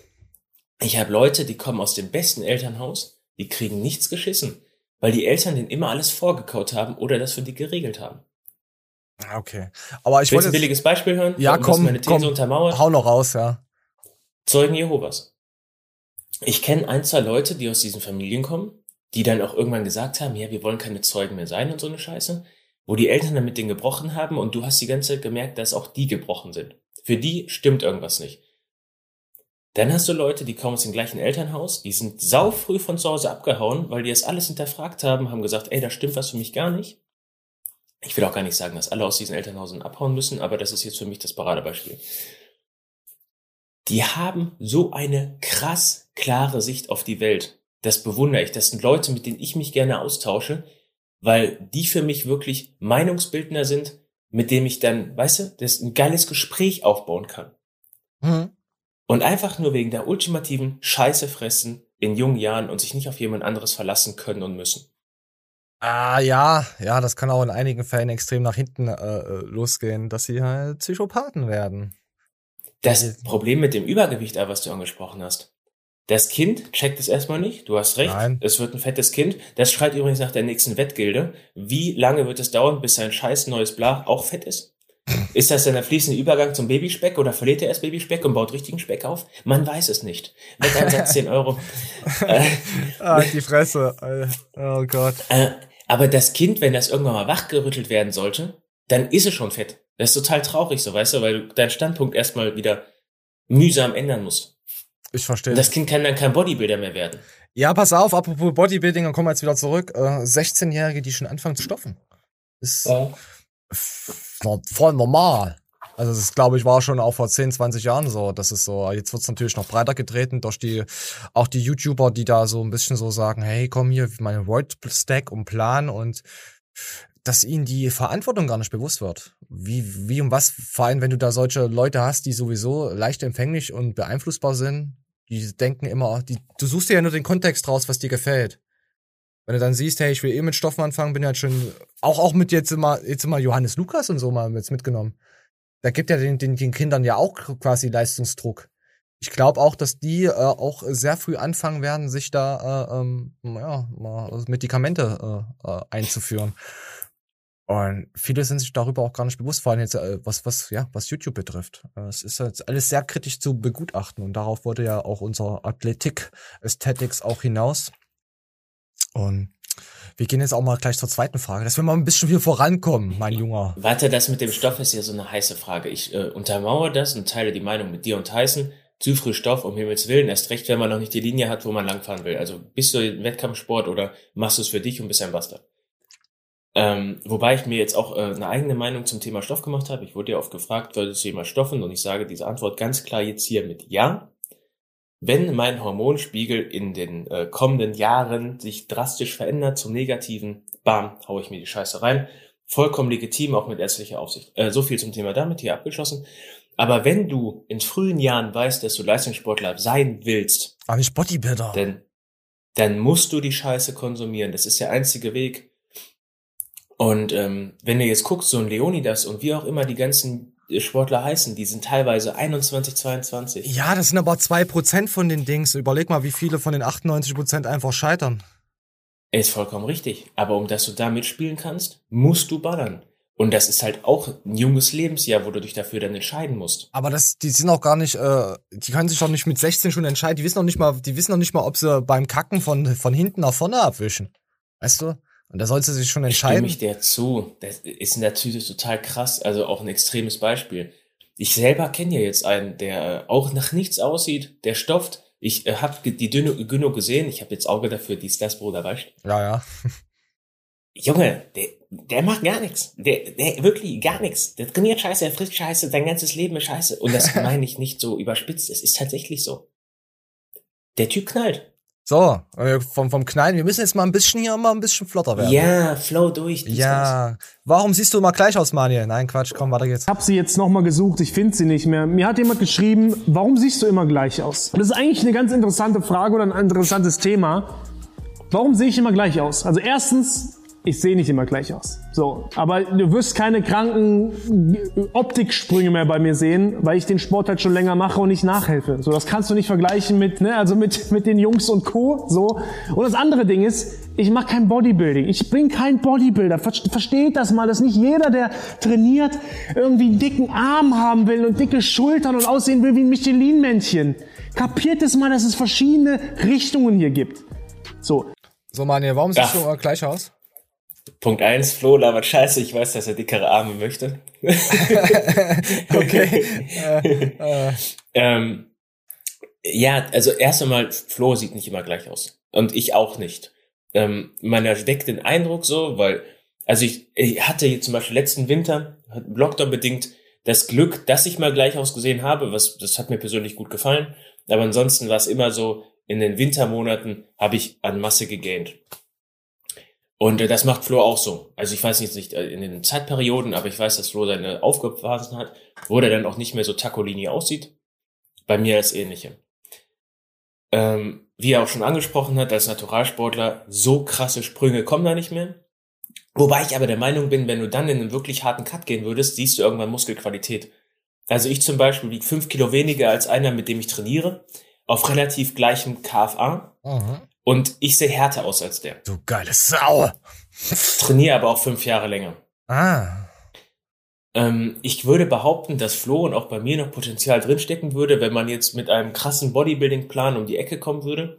Speaker 2: ich habe Leute, die kommen aus dem besten Elternhaus, die kriegen nichts geschissen, weil die Eltern denen immer alles vorgekaut haben oder das für die geregelt haben.
Speaker 3: Ah, Okay. Aber ich
Speaker 2: Willst
Speaker 3: wollte
Speaker 2: ein billiges Beispiel hören?
Speaker 3: Ja, komm,
Speaker 2: meine These
Speaker 3: komm.
Speaker 2: untermauert.
Speaker 3: hau noch raus, ja.
Speaker 2: Zeugen Jehovas. Ich kenne ein, zwei Leute, die aus diesen Familien kommen, die dann auch irgendwann gesagt haben, ja, wir wollen keine Zeugen mehr sein und so eine Scheiße, wo die Eltern dann mit denen gebrochen haben und du hast die ganze Zeit gemerkt, dass auch die gebrochen sind. Für die stimmt irgendwas nicht. Dann hast du Leute, die kommen aus dem gleichen Elternhaus, die sind sau früh von zu Hause abgehauen, weil die das alles hinterfragt haben, haben gesagt, ey, da stimmt was für mich gar nicht. Ich will auch gar nicht sagen, dass alle aus diesen Elternhausen abhauen müssen, aber das ist jetzt für mich das Paradebeispiel die haben so eine krass klare Sicht auf die Welt. Das bewundere ich. Das sind Leute, mit denen ich mich gerne austausche, weil die für mich wirklich Meinungsbildner sind, mit dem ich dann, weißt du, das ein geiles Gespräch aufbauen kann.
Speaker 3: Mhm.
Speaker 2: Und einfach nur wegen der ultimativen Scheiße fressen in jungen Jahren und sich nicht auf jemand anderes verlassen können und müssen.
Speaker 3: Ah, ja, ja, das kann auch in einigen Fällen extrem nach hinten äh, äh, losgehen, dass sie halt Psychopathen werden.
Speaker 2: Das Problem mit dem Übergewicht, aber was du angesprochen hast. Das Kind checkt es erstmal nicht. Du hast recht.
Speaker 3: Nein.
Speaker 2: Es wird ein fettes Kind. Das schreit übrigens nach der nächsten Wettgilde. Wie lange wird es dauern, bis sein scheiß neues Blach auch fett ist? Ist das dann der fließende Übergang zum Babyspeck oder verliert er erst Babyspeck und baut richtigen Speck auf? Man weiß es nicht. Wetteinsatz 10 Euro. äh,
Speaker 3: Ah, die Fresse. Oh Gott.
Speaker 2: Aber das Kind, wenn das irgendwann mal wachgerüttelt werden sollte, dann ist es schon fett. Das ist total traurig so, weißt du, weil du deinen Standpunkt erstmal wieder mühsam ändern musst.
Speaker 3: Ich verstehe.
Speaker 2: Das Kind kann dann kein Bodybuilder mehr werden.
Speaker 3: Ja, pass auf, apropos Bodybuilding, dann kommen wir jetzt wieder zurück. Äh, 16-Jährige, die schon anfangen zu stoffen. Ist no- voll normal. Also das glaube ich war schon auch vor 10, 20 Jahren so. Das ist so, jetzt wird's natürlich noch breiter getreten durch die, auch die YouTuber, die da so ein bisschen so sagen, hey, komm hier, meine Word Stack und Plan und dass ihnen die Verantwortung gar nicht bewusst wird. Wie, wie und was, vor allem wenn du da solche Leute hast, die sowieso leicht empfänglich und beeinflussbar sind, die denken immer, die, du suchst dir ja nur den Kontext raus, was dir gefällt. Wenn du dann siehst, hey, ich will eh mit Stoffen anfangen, bin ja halt schon, auch, auch mit jetzt immer, jetzt immer Johannes Lukas und so mal jetzt mitgenommen. Da gibt ja den, den, den Kindern ja auch quasi Leistungsdruck. Ich glaube auch, dass die äh, auch sehr früh anfangen werden, sich da äh, ähm, ja, Medikamente äh, äh, einzuführen. Und viele sind sich darüber auch gar nicht bewusst, vor allem jetzt, äh, was, was, ja, was YouTube betrifft. Äh, Es ist jetzt alles sehr kritisch zu begutachten und darauf wurde ja auch unser Athletik Aesthetics auch hinaus. Und wir gehen jetzt auch mal gleich zur zweiten Frage, dass wir mal ein bisschen hier vorankommen, mein Junger.
Speaker 2: Warte, das mit dem Stoff ist ja so eine heiße Frage. Ich äh, untermauere das und teile die Meinung mit dir und Tyson. Zu früh Stoff, um Himmels Willen, erst recht, wenn man noch nicht die Linie hat, wo man langfahren will. Also bist du im Wettkampfsport oder machst du es für dich und bist ein Bastard. Ähm, wobei ich mir jetzt auch äh, eine eigene Meinung zum Thema Stoff gemacht habe. Ich wurde ja oft gefragt, solltest du jemals stoffen? Und ich sage diese Antwort ganz klar jetzt hier mit Ja. Wenn mein Hormonspiegel in den äh, kommenden Jahren sich drastisch verändert zum Negativen, bam, hau ich mir die Scheiße rein. Vollkommen legitim, auch mit ärztlicher Aufsicht. Äh, so viel zum Thema damit, hier abgeschlossen. Aber wenn du in frühen Jahren weißt, dass du Leistungssportler sein willst,
Speaker 3: Aber nicht Bodybuilder.
Speaker 2: dann, dann musst du die Scheiße konsumieren. Das ist der einzige Weg. Und ähm, wenn du jetzt guckst, so ein Leonidas und wie auch immer die ganzen Sportler heißen, die sind teilweise 21, 22.
Speaker 3: Ja, das sind aber zwei Prozent von den Dings. Überleg mal, wie viele von den 98 Prozent einfach scheitern.
Speaker 2: Ist vollkommen richtig. Aber um dass du da mitspielen kannst, musst du ballern. Und das ist halt auch ein junges Lebensjahr, wo du dich dafür dann entscheiden musst.
Speaker 3: Aber das, die sind auch gar nicht, äh, die können sich doch nicht mit 16 schon entscheiden. Die wissen noch nicht mal, die wissen noch nicht mal, ob sie beim Kacken von, von hinten nach vorne abwischen. Weißt du? Und da sollst du sich schon
Speaker 2: Stimme
Speaker 3: entscheiden.
Speaker 2: ich dir zu. Das ist natürlich total krass. Also auch ein extremes Beispiel. Ich selber kenne ja jetzt einen, der auch nach nichts aussieht, der stofft. Ich äh, habe die Dünno, Gyno gesehen. Ich habe jetzt Auge dafür, dies, das, Bruder, weißt
Speaker 3: Ja, ja.
Speaker 2: Junge, der, der macht gar nichts. Der, der wirklich gar nichts. Der trainiert scheiße, er frisst scheiße, sein ganzes Leben ist scheiße. Und das meine ich nicht so überspitzt. Es ist tatsächlich so. Der Typ knallt.
Speaker 3: So, äh, vom, vom Knallen, wir müssen jetzt mal ein bisschen hier mal ein bisschen flotter werden.
Speaker 2: Ja, flow durch.
Speaker 3: Ja. Warum siehst du immer gleich aus, Manuel? Nein, Quatsch, komm, weiter geht's.
Speaker 6: Ich habe sie jetzt nochmal gesucht, ich finde sie nicht mehr. Mir hat jemand geschrieben, warum siehst du immer gleich aus? Und das ist eigentlich eine ganz interessante Frage oder ein interessantes Thema. Warum sehe ich immer gleich aus? Also erstens, ich sehe nicht immer gleich aus. So, aber du wirst keine kranken Optiksprünge mehr bei mir sehen, weil ich den Sport halt schon länger mache und nicht nachhelfe. So, das kannst du nicht vergleichen mit, ne, also mit mit den Jungs und Co. So. Und das andere Ding ist, ich mache kein Bodybuilding. Ich bin kein Bodybuilder. Ver versteht das mal, dass nicht jeder, der trainiert, irgendwie einen dicken Arm haben will und dicke Schultern und aussehen will wie ein Michelin-Männchen. Kapiert es mal, dass es verschiedene Richtungen hier gibt. So,
Speaker 3: So, Manuel, warum siehst
Speaker 2: Ja.
Speaker 3: du gleich aus?
Speaker 2: Punkt eins, Flo labert scheiße, ich weiß, dass er dickere Arme möchte.
Speaker 3: Okay.
Speaker 2: ähm, ja, also erst einmal, Flo sieht nicht immer gleich aus. Und ich auch nicht. Ähm, man erweckt den Eindruck so, weil, also ich, ich hatte zum Beispiel letzten Winter, Lockdown bedingt, das Glück, dass ich mal gleich ausgesehen habe, was, das hat mir persönlich gut gefallen. Aber ansonsten war es immer so, in den Wintermonaten habe ich an Masse gegaint. Und äh, das macht Flo auch so. Also ich weiß jetzt nicht äh, in den Zeitperioden, aber ich weiß, dass Flo seine Aufgabephasen hat, wo der dann auch nicht mehr so Takolini aussieht. Bei mir das Ähnliche. Ähm, wie er auch schon angesprochen hat, als Naturalsportler, so krasse Sprünge kommen da nicht mehr. Wobei ich aber der Meinung bin, wenn du dann in einen wirklich harten Cut gehen würdest, siehst du irgendwann Muskelqualität. Also ich zum Beispiel wiege fünf Kilo weniger als einer, mit dem ich trainiere, auf relativ gleichem KFA.
Speaker 3: Mhm.
Speaker 2: Und ich sehe härter aus als der.
Speaker 3: Du geile Sau.
Speaker 2: Trainiere aber auch fünf Jahre länger.
Speaker 3: Ah.
Speaker 2: Ähm, ich würde behaupten, dass Flo und auch bei mir noch Potenzial drinstecken würde, wenn man jetzt mit einem krassen Bodybuilding-Plan um die Ecke kommen würde.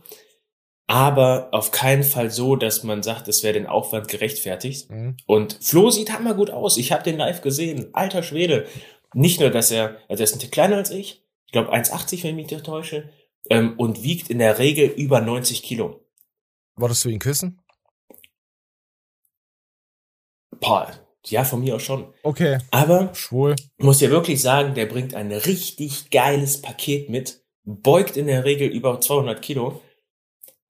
Speaker 2: Aber auf keinen Fall so, dass man sagt, es wäre den Aufwand gerechtfertigt.
Speaker 3: Mhm.
Speaker 2: Und Flo sieht hammer gut aus. Ich habe den live gesehen. Alter Schwede. Nicht nur, dass er, also er ist ein Tick kleiner als ich. Ich glaube 1,80, wenn ich mich nicht täusche. Ähm, und wiegt in der Regel über 90 Kilo.
Speaker 3: Wolltest du ihn küssen?
Speaker 2: Boah, Ja, von mir aus schon.
Speaker 3: Okay.
Speaker 2: Aber
Speaker 3: Schwul.
Speaker 2: muss dir wirklich sagen, der bringt ein richtig geiles Paket mit, beugt in der Regel über 200 Kilo.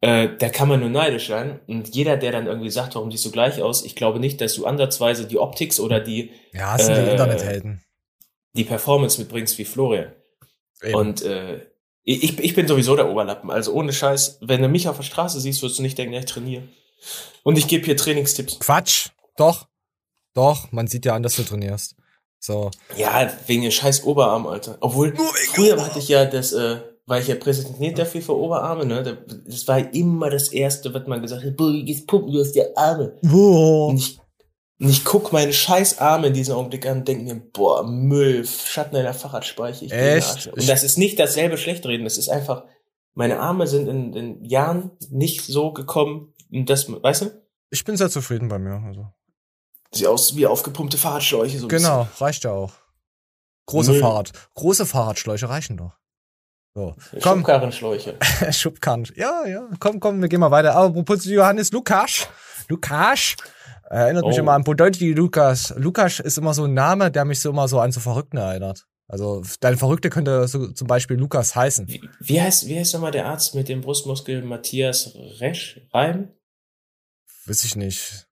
Speaker 2: Äh, da kann man nur neidisch sein. Und jeder, der dann irgendwie sagt, warum siehst du gleich aus, ich glaube nicht, dass du ansatzweise die Optics oder die,
Speaker 3: Ja, sind die
Speaker 2: Äh,
Speaker 3: Internethelden.
Speaker 2: die Performance mitbringst wie Florian.
Speaker 3: Eben.
Speaker 2: Und äh, ich, ich bin sowieso der Oberlappen. Also ohne Scheiß, wenn du mich auf der Straße siehst, wirst du nicht denken, ja, ich trainiere. Und ich gebe hier Trainingstipps.
Speaker 3: Quatsch. Doch. Doch, man sieht ja an, dass du trainierst. So.
Speaker 2: Ja, wegen den scheiß Oberarm, Alter. Obwohl, früher hatte ich ja das, äh, war ich ja präsentiert dafür für Oberarme, ne? Da- Das war immer das Erste, was man gesagt hat, boah, jetzt pumpen du hast ja Arme.
Speaker 3: Boah.
Speaker 2: Und ich, und ich guck meine scheiß Arme in diesem Augenblick an und denke mir, boah, Müll, Schatten in der Fahrradspeiche. Ich
Speaker 3: Echt?
Speaker 2: Und das ist nicht dasselbe Schlechtreden, das ist einfach, meine Arme sind in, in Jahren nicht so gekommen, das, weißt du?
Speaker 3: Ich bin sehr zufrieden bei mir. Also.
Speaker 2: Sieht aus wie aufgepumpte Fahrradschläuche, so
Speaker 3: Genau, reicht ja auch. Große
Speaker 2: Müll.
Speaker 3: Fahrrad. Große Fahrradschläuche reichen doch. So.
Speaker 2: bisschen.
Speaker 3: Komm,
Speaker 2: Schubkarrenschläuche.
Speaker 3: Schubkarren. Ja, ja. Komm, komm, wir gehen mal weiter. Aber apropos Johannes Lukas. Lukas. Erinnert mich
Speaker 2: Oh.
Speaker 3: immer an Podolski Lukas. Lukas ist immer so ein Name, der mich so immer so an so Verrückten erinnert. Also dein Verrückte könnte so zum Beispiel Lukas heißen.
Speaker 2: Wie, wie heißt, wie heißt nochmal der Arzt mit dem Brustmuskel? Matthias Resch? Reim?
Speaker 3: Weiß ich nicht.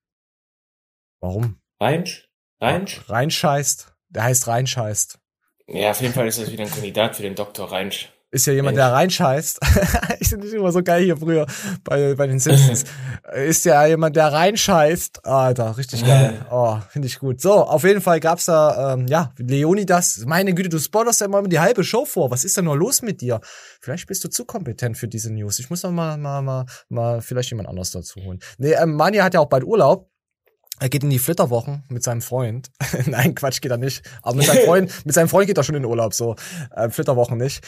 Speaker 3: Warum?
Speaker 2: Reinsch? Reinsch?
Speaker 3: Reinscheißt. Der heißt Reinscheißt.
Speaker 2: Ja, auf jeden Fall ist das wieder ein Kandidat für den Dr. Reinsch.
Speaker 3: Ist ja jemand,
Speaker 2: Mensch.
Speaker 3: der reinscheißt. ich finde das immer so geil hier früher bei, bei den Simpsons. ist ja jemand, der reinscheißt. Alter, richtig geil. Oh, finde ich gut. So, auf jeden Fall gab's da, ähm, ja, Leonidas. Meine Güte, du spoilerst ja immer die halbe Show vor. Was ist denn nur los mit dir? Vielleicht bist du zu kompetent für diese News. Ich muss noch mal, mal, mal, mal vielleicht jemand anders dazu holen. Nee, ähm, Manja hat ja auch bald Urlaub. Er geht in die Flitterwochen mit seinem Freund. Nein, Quatsch, geht er nicht. Aber mit seinem Freund, mit seinem Freund geht er schon in den Urlaub, so. Äh, Flitterwochen nicht.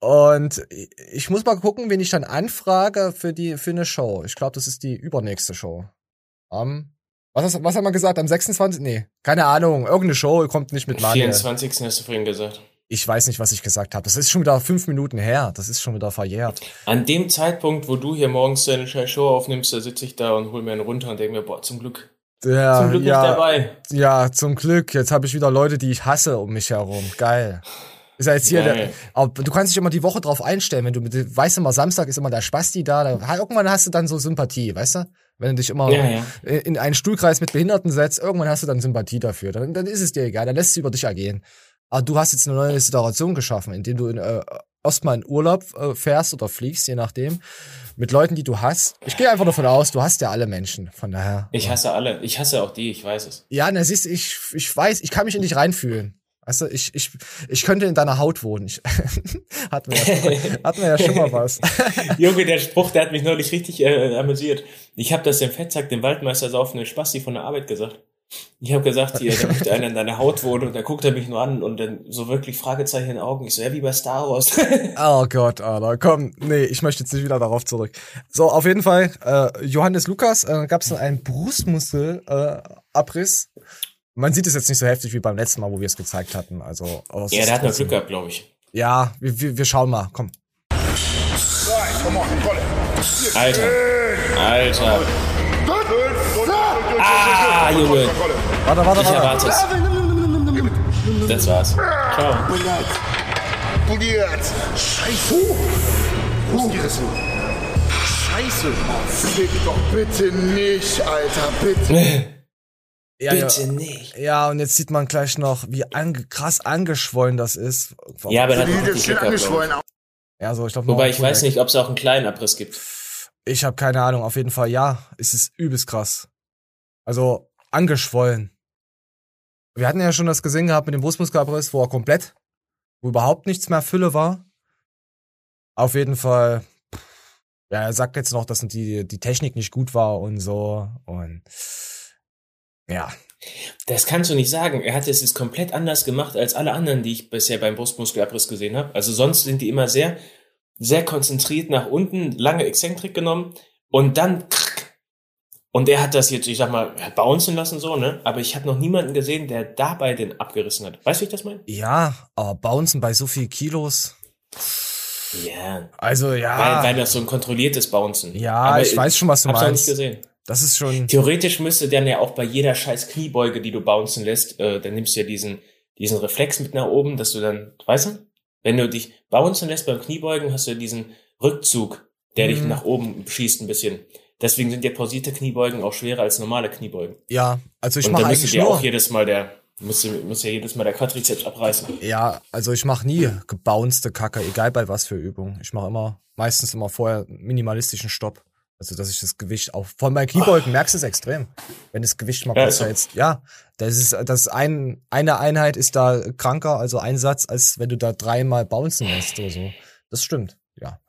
Speaker 3: Und ich muss mal gucken, wen ich dann anfrage für die, für eine Show. Ich glaube, das ist die übernächste Show. Am, was, hast, was haben wir gesagt? Am 26? Nee, keine Ahnung. Irgendeine Show kommt nicht mit Manuel.
Speaker 2: 24. hast du vorhin gesagt.
Speaker 3: Ich weiß nicht, was ich gesagt habe. Das ist schon wieder fünf Minuten her. Das ist schon wieder verjährt.
Speaker 2: An dem Zeitpunkt, wo du hier morgens deine Show aufnimmst, da sitze ich da und hol mir einen runter und denke mir, boah, zum Glück.
Speaker 3: Ja,
Speaker 2: Zum Glück
Speaker 3: ja,
Speaker 2: nicht dabei.
Speaker 3: Ja, zum Glück. Jetzt habe ich wieder Leute, die ich hasse um mich herum. Geil. Ist ja jetzt hier der, du kannst dich immer die Woche drauf einstellen, wenn du mit, weißt immer, Samstag ist immer der Spasti da, da irgendwann hast du dann so Sympathie, weißt du? Wenn du dich immer
Speaker 2: Ja, ja.
Speaker 3: in einen Stuhlkreis mit Behinderten setzt, irgendwann hast du dann Sympathie dafür. Dann, dann ist es dir egal, dann lässt es über dich ergehen. Aber du hast jetzt eine neue Situation geschaffen, indem du in, äh, erstmal in Urlaub äh, fährst oder fliegst, je nachdem, mit Leuten, die du hast. Ich gehe einfach davon aus, du hast ja alle Menschen, von daher.
Speaker 2: Ich hasse alle. Ich hasse auch die, ich weiß es.
Speaker 3: Ja, na siehst du, ich, ich weiß, ich kann mich in dich reinfühlen. Weißt du, ich, ich, ich könnte in deiner Haut wohnen. Ich, hatten, wir ja schon mal, hatten wir ja schon mal was.
Speaker 2: Junge, der Spruch, der hat mich neulich richtig äh, amüsiert. Ich habe das dem Fettsack, dem Waldmeister saufenden Spasti von der Arbeit gesagt. Ich habe gesagt, hier, da möchte einer in deiner Haut wohnen und da guckt er mich nur an und dann so wirklich Fragezeichen in den Augen. Ich so, ja, wie bei Star Wars.
Speaker 3: Oh Gott, Alter, komm, nee, ich möchte jetzt nicht wieder darauf zurück. So, auf jeden Fall, äh, Johannes Lukas, äh, gab es einen Brustmuskelabriss. Äh, Abriss. Man sieht es jetzt nicht so heftig wie beim letzten Mal, wo wir es gezeigt hatten. Also, es
Speaker 2: ja, der hat nur
Speaker 3: trotzdem-
Speaker 2: Glück gehabt, glaube ich.
Speaker 3: Ja, wir, wir, wir schauen mal, komm.
Speaker 2: Alter. Alter. Ah, Junge.
Speaker 3: Warte, warte,
Speaker 2: Ich
Speaker 3: warte.
Speaker 2: erwarte es. Das war's. Ciao.
Speaker 7: Poliert. Scheiße. Brustgerissen. Scheiße. Fick doch bitte nicht, Alter, bitte.
Speaker 3: Ja, ja.
Speaker 2: Bitte nicht.
Speaker 3: Ja, und jetzt sieht man gleich noch, wie ange krass angeschwollen das ist.
Speaker 2: Ja, aber richtig
Speaker 7: ist
Speaker 2: glaub
Speaker 7: angeschwollen.
Speaker 3: Ja, so, ich glaube,
Speaker 2: ich. Wobei ich weiß nicht, ob es auch einen kleinen Abriss gibt.
Speaker 3: Ich habe keine Ahnung. Auf jeden Fall, ja, ist es übelst krass. Also angeschwollen. Wir hatten ja schon das gesehen gehabt mit dem Brustmuskelabriss, wo er komplett, wo überhaupt nichts mehr Fülle war. Auf jeden Fall. Ja, er sagt jetzt noch, dass die, die Technik nicht gut war und so. Und ja,
Speaker 2: Das kannst du nicht sagen. Er hat es jetzt komplett anders gemacht als alle anderen, die ich bisher beim Brustmuskelabriss gesehen habe. Also sonst sind die immer sehr, sehr konzentriert nach unten, lange Exzentrik genommen und dann krrk. und er hat das jetzt, ich sag mal, bouncen lassen so, ne? Aber ich habe noch niemanden gesehen, der dabei den abgerissen hat. Weißt du, wie ich das meine?
Speaker 3: ja, aber Bouncen bei so viel Kilos.
Speaker 2: Ja.
Speaker 3: Also ja.
Speaker 2: Weil, weil das so ein kontrolliertes Bouncen.
Speaker 3: Ja,
Speaker 2: Aber
Speaker 3: ich weiß schon, was du
Speaker 2: hab's noch
Speaker 3: meinst.
Speaker 2: nicht gesehen.
Speaker 3: Das ist schon.
Speaker 2: Theoretisch müsste dann ja auch bei jeder scheiß Kniebeuge, die du bouncen lässt, äh, dann nimmst du ja diesen, diesen Reflex mit nach oben, dass du dann, weißt du, wenn du dich bouncen lässt beim Kniebeugen, hast du ja diesen Rückzug, der dich
Speaker 3: Mhm.
Speaker 2: nach oben schießt ein bisschen. Deswegen sind ja pausierte Kniebeugen auch schwerer als normale Kniebeugen.
Speaker 3: Ja, also ich mache eigentlich
Speaker 2: dir
Speaker 3: nur.
Speaker 2: auch jedes Mal der, müsste, muss ja jedes Mal der Quadrizeps abreißen.
Speaker 3: Ja, also ich mache nie gebouncete Kacke, egal bei was für Übung. Ich mache immer, meistens immer vorher minimalistischen Stopp. Also, dass ich das Gewicht auch, von meinen Kniebeugen merkst du es extrem. Wenn das Gewicht mal
Speaker 2: Ja,
Speaker 3: kurz
Speaker 2: ist so.
Speaker 3: hältst. Ja, das ist, das ein, eine Einheit ist da kranker, also ein Satz, als wenn du da dreimal bouncen lässt oder so. Das stimmt, ja.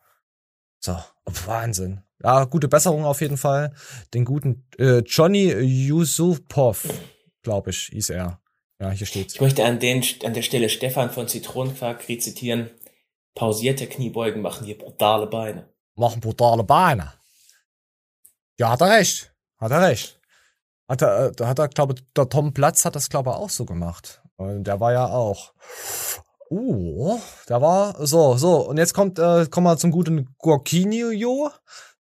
Speaker 3: So, Wahnsinn. Ja, gute Besserung auf jeden Fall. Den guten, äh, Johnny Yusupov, glaube ich, hieß er. Ja, hier steht's.
Speaker 2: Ich möchte an, den, an der Stelle Stefan von Zitronenquark rezitieren. Pausierte Kniebeugen machen dir brutale Beine.
Speaker 3: machen brutale Beine. Ja, hat er recht. Hat er recht. Hat er, äh, da hat er, glaube der Tom Platz hat das, glaube ich, auch so gemacht. Und der war ja auch. Uh, der war so, so. Und jetzt kommt, äh, kommen wir zum guten Gorkinio.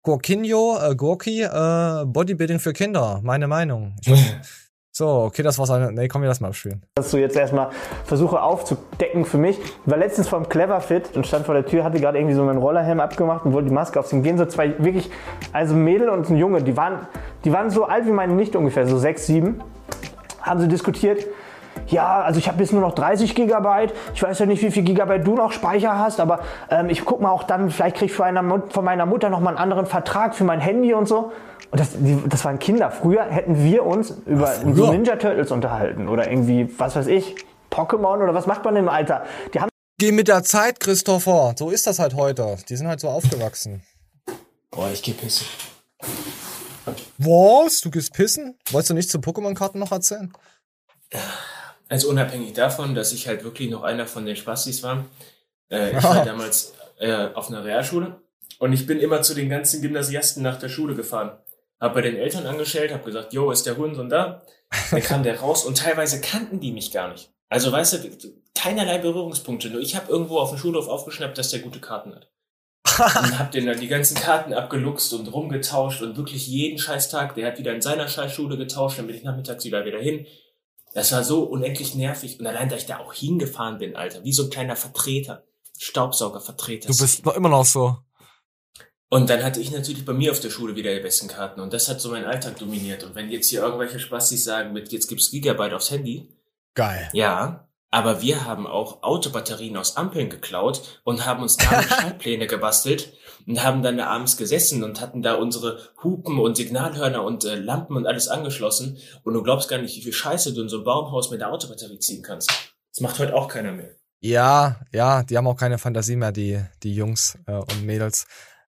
Speaker 3: Gorkinio, äh, Gorki, äh, Bodybuilding für Kinder. Meine Meinung. Ich, so, okay, das war seine. Nee, komm, wir das mal abspielen.
Speaker 8: dass du jetzt erstmal versuche aufzudecken für mich. Ich war letztens vom Clever Fit und stand vor der Tür, hatte gerade irgendwie so meinen Rollerhelm abgemacht und wollte die Maske aufziehen. Gehen so zwei wirklich, also ein Mädel und ein Junge, die waren, die waren so alt wie meine Nichte ungefähr, so sechs, sieben. Haben sie diskutiert. Ja, also ich habe jetzt nur noch 30 Gigabyte. Ich weiß ja nicht, wie viel Gigabyte du noch Speicher hast, aber ähm, ich guck mal auch dann, vielleicht krieg ich von, meiner Mutter noch mal einen anderen Vertrag für mein Handy und so. Und das, die, das waren Kinder. Früher hätten wir uns über so Ninja Turtles unterhalten oder irgendwie, was weiß ich, Pokémon oder was macht man im Alter? Die haben
Speaker 3: Geh mit der Zeit, Christopher. So ist das halt heute. Die sind halt so aufgewachsen.
Speaker 2: Boah, ich geh pissen.
Speaker 3: Was? Du gehst pissen? Wolltest du nicht zu Pokémon-Karten noch erzählen?
Speaker 2: Also unabhängig davon, dass ich halt wirklich noch einer von den Spastis war. Äh, ich war damals äh, auf einer Realschule und ich bin immer zu den ganzen Gymnasiasten nach der Schule gefahren. Hab bei den Eltern angestellt, hab gesagt, jo, ist der Hurensohn da? Dann kam der raus und teilweise kannten die mich gar nicht. Also weißt du, keinerlei Berührungspunkte. Nur ich habe irgendwo auf dem Schulhof aufgeschnappt, dass der gute Karten hat. und hab den dann die ganzen Karten abgeluchst und rumgetauscht und wirklich jeden Scheißtag, der hat wieder in seiner Scheißschule getauscht, dann bin ich nachmittags wieder wieder hin. Das war so unendlich nervig. Und allein, da ich da auch hingefahren bin, Alter, wie so ein kleiner Vertreter. Staubsaugervertreter.
Speaker 3: Du bist noch immer noch so.
Speaker 2: Und dann hatte ich natürlich bei mir auf der Schule wieder die besten Karten. Und das hat so meinen Alltag dominiert. Und wenn jetzt hier irgendwelche Spastis sagen, mit jetzt gibt's Gigabyte aufs Handy.
Speaker 3: Geil.
Speaker 2: Ja, aber wir haben auch Autobatterien aus Ampeln geklaut und haben uns damit Schaltpläne gebastelt und haben dann da abends gesessen und hatten da unsere Hupen und Signalhörner und äh, Lampen und alles angeschlossen. Und du glaubst gar nicht, wie viel Scheiße du in so ein Baumhaus mit der Autobatterie ziehen kannst. Das macht heute auch keiner mehr.
Speaker 3: Ja, ja, die haben auch keine Fantasie mehr, die, die Jungs äh, und Mädels.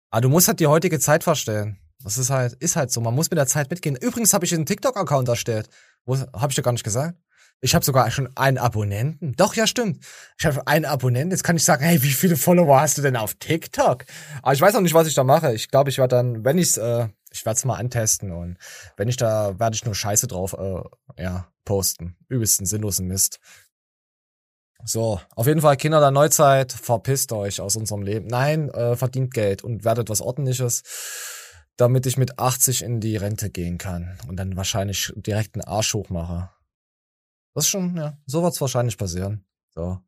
Speaker 3: Aber du musst halt die heutige Zeit verstehen. Das ist halt, ist halt so. Man muss mit der Zeit mitgehen. Übrigens habe ich einen TikTok-Account erstellt. Wo habe ich dir gar nicht gesagt? Ich habe sogar schon einen Abonnenten. Doch, ja, stimmt. Ich habe einen Abonnenten. Jetzt kann ich sagen, hey, wie viele Follower hast du denn auf TikTok? Aber ich weiß noch nicht, was ich da mache. Ich glaube, ich werde dann, wenn ich's, äh, ich werde es mal antesten und wenn ich da, werde ich nur Scheiße drauf, äh, ja, posten. Übelsten sinnlosen Mist. So, auf jeden Fall Kinder der Neuzeit, verpisst euch aus unserem Leben. Nein, äh, verdient Geld und werdet was ordentliches, damit ich mit 80 in die Rente gehen kann und dann wahrscheinlich direkt einen Arsch hochmache. Das ist schon, ja, so wird's wahrscheinlich passieren. So.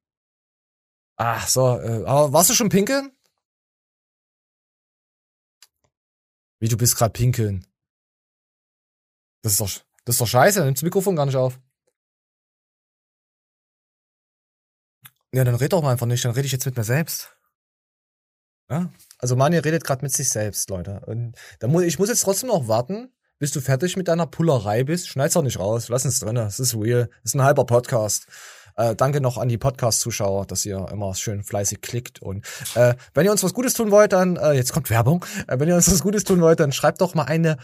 Speaker 3: Ach, so, äh, aber warst du schon pinkeln? Wie, du bist grad pinkeln? Das ist doch, das ist doch scheiße, nimmst das Mikrofon gar nicht auf. Ja, dann red doch mal einfach nicht, dann rede ich jetzt mit mir selbst. Ja? Also Mani redet gerade mit sich selbst, Leute. Und da muss, ich muss jetzt trotzdem noch warten, bis du fertig mit deiner Pullerei bist. Schneid's auch nicht raus, lass uns drin. Es ist real. Es ist ein halber Podcast. Äh, danke noch an die Podcast-Zuschauer, dass ihr immer schön fleißig klickt. Und äh, wenn ihr uns was Gutes tun wollt, dann, äh, jetzt kommt Werbung, äh, wenn ihr uns was Gutes tun wollt, dann schreibt doch mal eine,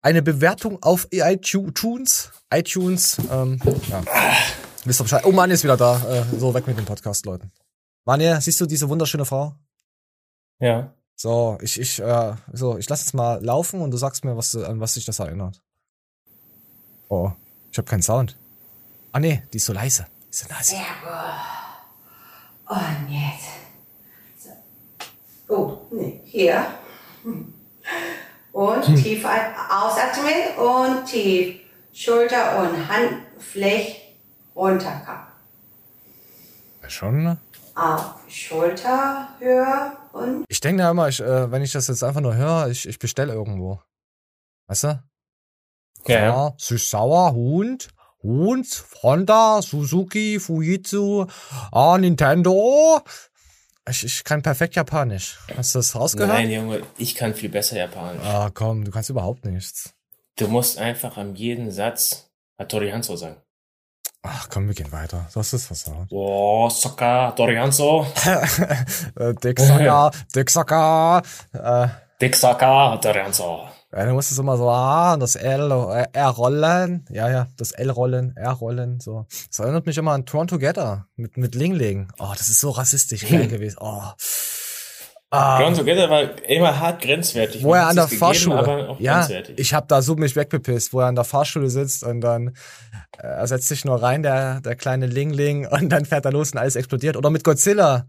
Speaker 3: eine Bewertung auf iTunes. iTunes, ähm, ja. Wisst ihr Bescheid. Oh, Mani ist wieder da. Äh, so, weg mit dem Podcast, Leuten. Mani, siehst du diese wunderschöne Frau?
Speaker 2: Ja.
Speaker 3: So, ich, ich, äh, so, ich lass jetzt mal laufen und du sagst mir, was, an was sich das erinnert. Oh, ich habe keinen Sound. Ah nee, die ist so leise. Die ist so leise.
Speaker 9: Sehr gut. Und jetzt. So. Oh, nee, hier. Hm. Und tief ein- ausatmen und tief. Schulter und Handfläche runterkommen.
Speaker 3: Schon.
Speaker 9: Auf Schulterhöhe und
Speaker 3: Ich denke ja immer, ich, äh, wenn ich das jetzt einfach nur höre, ich, ich bestelle irgendwo. Weißt du?
Speaker 2: Ja, ja.
Speaker 3: Ja, süß-sauer, Hund, Hund, Honda, Suzuki, Fujitsu, ah, Nintendo. Ich, ich kann perfekt Japanisch. Hast du das rausgehört?
Speaker 2: Nein, Junge, ich kann viel besser Japanisch.
Speaker 3: Ah, komm, du kannst überhaupt nichts.
Speaker 2: Du musst einfach an jeden Satz Hattori Hanzo sagen.
Speaker 3: Ach komm, wir gehen weiter. Hast es versaut.
Speaker 2: Oh, Sokka, Hattori Hanzo.
Speaker 3: äh, Dicksaka, Dicksaka. Äh,
Speaker 2: Dick Sokka, Hattori Hanzo.
Speaker 3: ja, du musst es immer so, ah, das L, äh, R-Rollen. Ja, ja, das L-Rollen, R-Rollen, so. Das erinnert mich immer an Torn Together mit, mit Ling Ling. Oh, das ist so rassistisch gewesen. Oh. Ah.
Speaker 2: Ground Together war immer hart grenzwertig.
Speaker 3: wo
Speaker 2: Man
Speaker 3: er an der
Speaker 2: gegeben,
Speaker 3: Fahrschule,
Speaker 2: auch
Speaker 3: ja, ich habe da so mich wegbepisst, wo er an der Fahrschule sitzt und dann äh, setzt sich nur rein, der, der kleine Lingling, und dann fährt er los und alles explodiert. Oder mit Godzilla.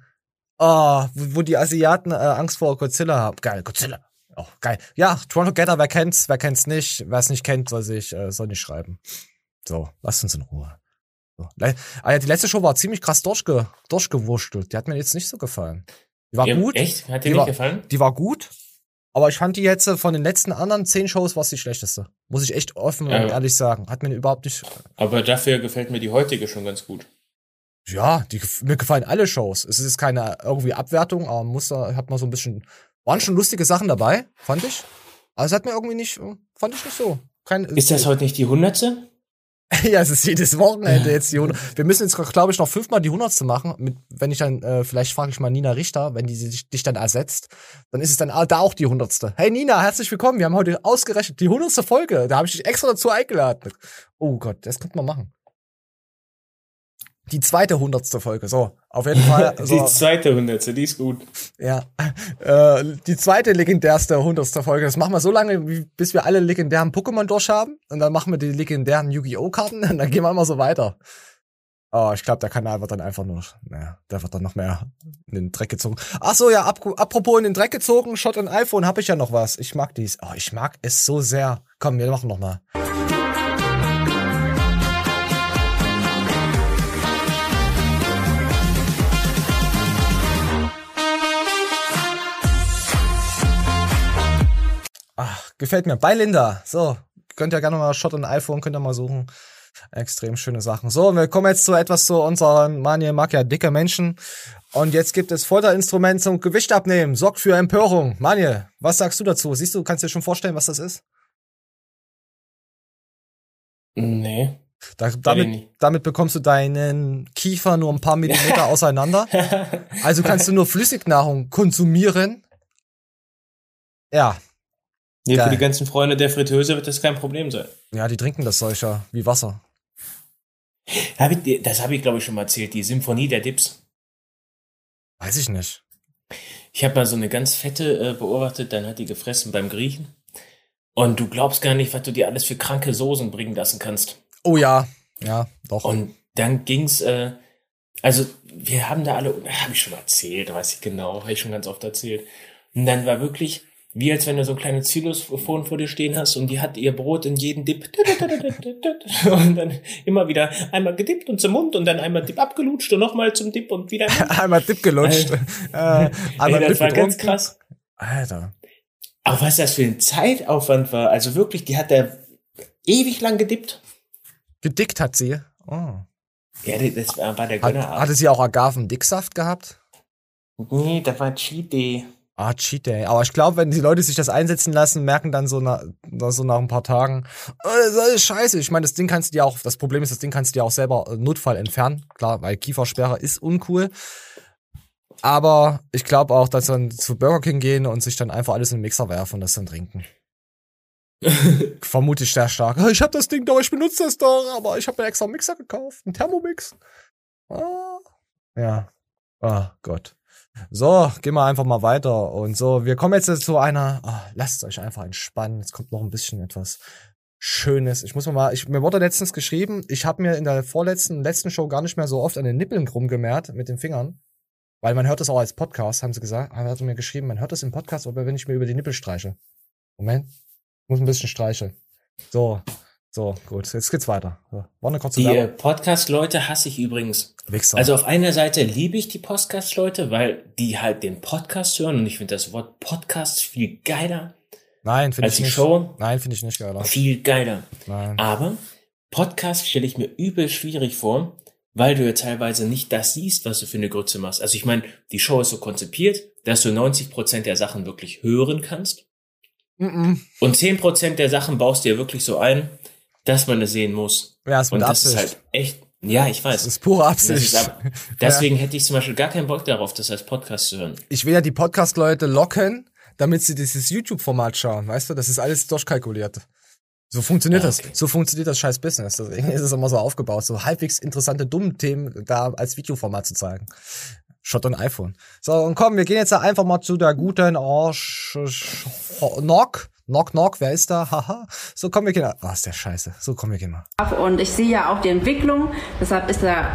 Speaker 3: Oh, wo, wo die Asiaten äh, Angst vor Godzilla haben. Geil, Godzilla. Oh, geil. Ja, Toronto Getter, wer kennt's, wer kennt's nicht. Wer es nicht kennt, soll sich, äh, soll nicht schreiben. So, lasst uns in Ruhe. So. Ah ja, die letzte Show war ziemlich krass durchge durchgewurschtelt. Die hat mir jetzt nicht so gefallen. Die war
Speaker 2: Ja,
Speaker 3: gut.
Speaker 2: Echt? Hat dir
Speaker 3: Die
Speaker 2: nicht
Speaker 3: war-
Speaker 2: gefallen?
Speaker 3: Die war gut, aber ich fand die jetzt äh, von den letzten anderen zehn Shows war es die schlechteste. Muss ich echt offen und
Speaker 2: Ja.
Speaker 3: ehrlich sagen. Hat mir überhaupt nicht.
Speaker 2: Aber dafür gefällt mir die heutige schon ganz gut.
Speaker 3: Ja, die, mir gefallen alle Shows. Es ist keine irgendwie Abwertung, aber muss da, hat man so ein bisschen. Waren schon lustige Sachen dabei, fand ich. Aber es hat mir irgendwie nicht, äh, fand ich nicht so. Kein,
Speaker 2: Ist das heute nicht die hundertste?
Speaker 3: ja, es ist jedes Wochenende jetzt die 100. Wir müssen jetzt, glaube ich, noch fünfmal die hundertste machen. Mit, wenn ich dann, äh, vielleicht frage ich mal Nina Richter, wenn die sich, dich dann ersetzt, dann ist es dann da auch die hundertste. Hey Nina, herzlich willkommen. Wir haben heute ausgerechnet die hundertste Folge. Da habe ich dich extra dazu eingeladen. Oh Gott, das könnte man machen. Die zweite hundertste Folge. So, auf jeden Fall. So,
Speaker 2: Die zweite hundertste, die ist gut.
Speaker 3: ja. Äh, die zweite legendärste hundertste Folge. Das machen wir so lange, wie, bis wir alle legendären Pokémon durch haben. Und dann machen wir die legendären Yu-Gi-Oh! Karten und dann gehen wir immer so weiter. Oh, ich glaube, der Kanal wird dann einfach nur, naja, der wird dann noch mehr in den Dreck gezogen. Ach so, ja, ap apropos in den Dreck gezogen, Shot und iPhone habe ich ja noch was. Ich mag dies. Oh, ich mag es so sehr. Komm, wir machen noch mal. Gefällt mir. Bei Linda. So, könnt ihr gerne mal Shot und iPhone, könnt ihr mal suchen. Extrem schöne Sachen. So, wir kommen jetzt zu etwas zu unseren, Maniel mag ja dicke Menschen. Und jetzt gibt es Folterinstrument zum Gewicht abnehmen. Sorgt für Empörung. Maniel, was sagst du dazu? Siehst du, kannst dir schon vorstellen, was das ist?
Speaker 2: Nee.
Speaker 3: Da, damit, damit bekommst du deinen Kiefer nur ein paar Millimeter auseinander. Also kannst du nur Flüssignahrung konsumieren. Ja,
Speaker 2: Nee,
Speaker 3: Geil.
Speaker 2: für die ganzen Freunde der Fritteuse wird das kein Problem sein.
Speaker 3: ja, die trinken das solcher wie Wasser.
Speaker 2: Hab ich, das habe ich, glaube ich, schon mal erzählt. Die Symphonie der Dips.
Speaker 3: Weiß ich nicht.
Speaker 2: Ich habe mal so eine ganz fette äh, beobachtet, dann hat die gefressen beim Griechen. Und du glaubst gar nicht, was du dir alles für kranke Soßen bringen lassen kannst.
Speaker 3: Oh ja, ja, doch.
Speaker 2: Und dann ging's, äh, also wir haben da alle, habe ich schon erzählt, weiß ich genau, habe ich schon ganz oft erzählt. Und dann war wirklich, wie als wenn du so ein kleines Xylophon vor dir stehen hast und die hat ihr Brot in jeden Dip und dann immer wieder einmal gedippt und zum Mund und dann einmal Dip abgelutscht und nochmal zum Dip und wieder.
Speaker 3: einmal Dip gelutscht. äh, einmal
Speaker 2: Ey, das war ganz krass.
Speaker 3: Alter.
Speaker 2: Aber was das für ein Zeitaufwand war, also wirklich, die hat da ewig lang gedippt.
Speaker 3: Gedickt hat sie. Oh.
Speaker 2: Ja, das war, der
Speaker 3: Hat,
Speaker 2: Gönnerabend.
Speaker 3: hatte sie auch Agaven-Dicksaft gehabt?
Speaker 2: Nee, da war Cheat Day.
Speaker 3: Ah, Cheat Day. Aber ich glaube, wenn die Leute sich das einsetzen lassen, merken dann so, na, so nach ein paar Tagen, oh, das ist alles scheiße. Ich meine, das Ding kannst du dir auch, das Problem ist, das Ding kannst du dir auch selber äh, Notfall entfernen. Klar, weil Kiefersperre ist uncool. Aber ich glaube auch, dass dann zu Burger King gehen und sich dann einfach alles in den Mixer werfen und das dann trinken. Vermute ich sehr stark. Ich habe das Ding doch, ich benutze das doch, aber ich habe mir extra einen Mixer gekauft, einen Thermomix. Ah, ja. Ah, Gott. So, gehen wir einfach mal weiter. Und so, wir kommen jetzt zu einer, ah, lasst euch einfach entspannen. Jetzt kommt noch ein bisschen etwas Schönes. Ich muss mal, ich, mir wurde letztens geschrieben, ich habe mir in der vorletzten, letzten Show gar nicht mehr so oft an den Nippeln rumgemerkt mit den Fingern. Weil man hört das auch als Podcast, haben sie gesagt, haben sie mir geschrieben, man hört das im Podcast, aber wenn ich mir über die Nippel streiche. Moment. Ich muss ein bisschen streicheln. So, so, gut. Jetzt geht's weiter. So, war eine kurze
Speaker 2: Die äh. Podcast-Leute hasse ich übrigens.
Speaker 3: Wichser.
Speaker 2: Also auf einer Seite liebe ich die Podcast-Leute, weil die halt den Podcast hören und ich finde das Wort Podcast viel geiler
Speaker 3: Nein, finde
Speaker 2: als
Speaker 3: ich
Speaker 2: die
Speaker 3: nicht.
Speaker 2: Show.
Speaker 3: Nein, finde ich nicht geiler.
Speaker 2: Viel geiler.
Speaker 3: Nein.
Speaker 2: Aber Podcast stelle ich mir übel schwierig vor, weil du ja teilweise nicht das siehst, was du für eine Grütze machst. Also ich meine, die Show ist so konzipiert, dass du 90% der Sachen wirklich hören kannst
Speaker 3: Mm-mm.
Speaker 2: und 10% der Sachen baust du dir wirklich so ein, dass man es sehen muss.
Speaker 3: Ja, ist mit
Speaker 2: Und das
Speaker 3: Absicht.
Speaker 2: ist halt echt, ja, ich weiß.
Speaker 3: Das ist pure
Speaker 2: Das ist
Speaker 3: Absicht.
Speaker 2: ab, deswegen hätte ich zum Beispiel gar keinen Bock darauf, das als Podcast zu hören.
Speaker 3: ich will ja die Podcast-Leute locken, damit sie dieses YouTube-Format schauen, weißt du? Das ist alles durchkalkuliert. So funktioniert das.
Speaker 2: okay.
Speaker 3: So funktioniert das scheiß Business. Deswegen ist es immer so aufgebaut, so halbwegs interessante, dumme Themen da als Videoformat zu zeigen. Shot on iPhone. So, und komm, wir gehen jetzt einfach mal zu der guten Arsch Knock. Knock, knock, wer ist da? Haha. So, komm, wir gehen. Ah, ist der scheiße. So, komm, wir gehen mal.
Speaker 10: Und ich sehe ja auch die Entwicklung, deshalb ist er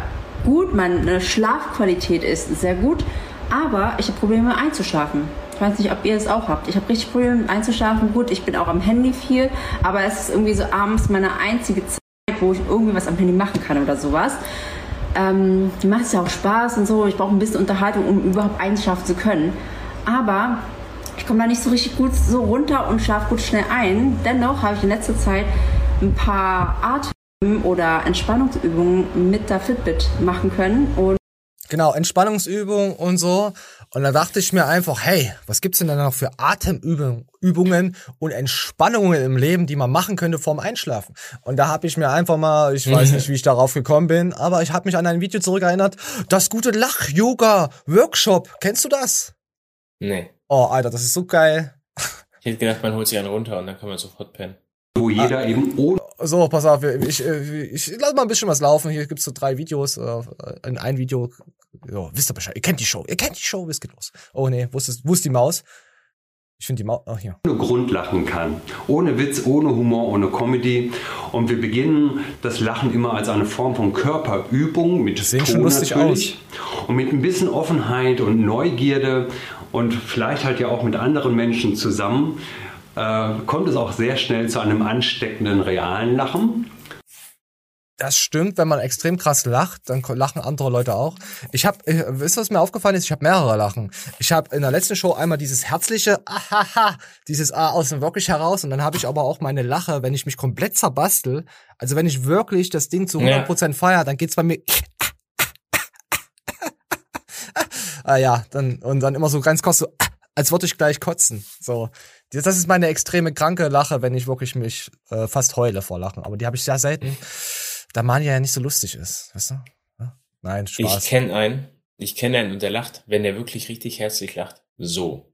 Speaker 10: gut. Meine Schlafqualität ist sehr gut, aber ich habe Probleme einzuschlafen. Ich weiß nicht, ob ihr es auch habt. Ich habe richtig Probleme einzuschlafen. Gut, ich bin auch am Handy viel, aber es ist irgendwie so abends meine einzige Zeit, wo ich irgendwie was am Handy machen kann oder sowas. Ähm, macht es ja auch Spaß und so. Ich brauche ein bisschen Unterhaltung, um überhaupt einschlafen zu können. Aber ich komme da nicht so richtig gut so runter und schlafe gut schnell ein. Dennoch habe ich in letzter Zeit ein paar Atem- oder Entspannungsübungen mit der Fitbit machen können. Und
Speaker 3: Genau, Entspannungsübungen und so. Und da dachte ich mir einfach, hey, was gibt's denn da noch für Atemübungen Übungen und Entspannungen im Leben, die man machen könnte vorm Einschlafen? Und da habe ich mir einfach mal, ich weiß nicht, wie ich darauf gekommen bin, aber ich habe mich an ein Video zurückerinnert, das gute Lach-Yoga-Workshop. Kennst du das?
Speaker 2: Nee.
Speaker 3: Oh, Alter, das ist so geil.
Speaker 2: Ich hätte gedacht, man holt sich einen runter und dann kann man sofort pennen.
Speaker 11: wo jeder eben ohne
Speaker 3: So, pass auf, ich, ich, ich lass mal ein bisschen was laufen. Hier gibt's so drei Videos. äh, In ein Video, ja, wisst ihr Bescheid. Ihr kennt die Show. Ihr kennt die Show, wisst geht los. Oh nee, wo ist, wo ist die Maus? Ich finde die Maus. Oh, hier.
Speaker 11: Grund lachen kann. Ohne Witz, ohne Humor, ohne Comedy. Und wir beginnen das Lachen immer als eine Form von Körperübung mit
Speaker 3: sehen schon
Speaker 11: Ton
Speaker 3: lustig
Speaker 11: natürlich. Und mit ein bisschen Offenheit und Neugierde und vielleicht halt ja auch mit anderen Menschen zusammen äh, kommt es auch sehr schnell zu einem ansteckenden realen Lachen.
Speaker 3: Das stimmt, wenn man extrem krass lacht, dann lachen andere Leute auch. Ich habe, wisst ihr, was mir aufgefallen ist? Ich habe mehrere Lachen. Ich habe in der letzten Show einmal dieses herzliche Ahaha, dieses A aus dem wirklich heraus und dann habe ich aber auch meine Lache, wenn ich mich komplett zerbastel, also wenn ich wirklich das Ding zu 100% feier, dann geht's bei mir ah ja, dann und dann immer so ganz kurz so als würde ich gleich kotzen. So, das ist meine extreme kranke Lache, wenn ich wirklich mich äh, fast heule vor Lachen, aber die habe ich sehr selten da Mania ja nicht so lustig ist, weißt du? Ja? Nein, Spaß.
Speaker 2: Ich kenne einen, ich kenne einen und der lacht, wenn der wirklich richtig herzlich lacht, so.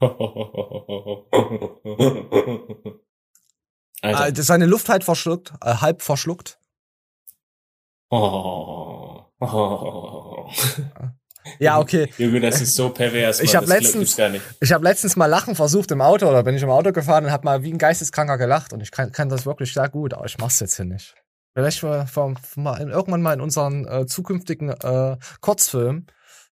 Speaker 3: Ah,
Speaker 2: Alter.
Speaker 3: das seine Luft halt verschluckt, äh, halb verschluckt.
Speaker 2: Oh. Oh.
Speaker 3: Ja, okay.
Speaker 2: Junge, das ist so pervers.
Speaker 3: Ich habe letztens, ich habe letztens mal Lachen versucht im Auto oder bin ich im Auto gefahren und habe mal wie ein Geisteskranker gelacht und ich kann, kann das wirklich sehr gut, aber ich mach's jetzt hier nicht. Vielleicht mal, mal irgendwann mal in unseren äh, zukünftigen äh, Kurzfilm.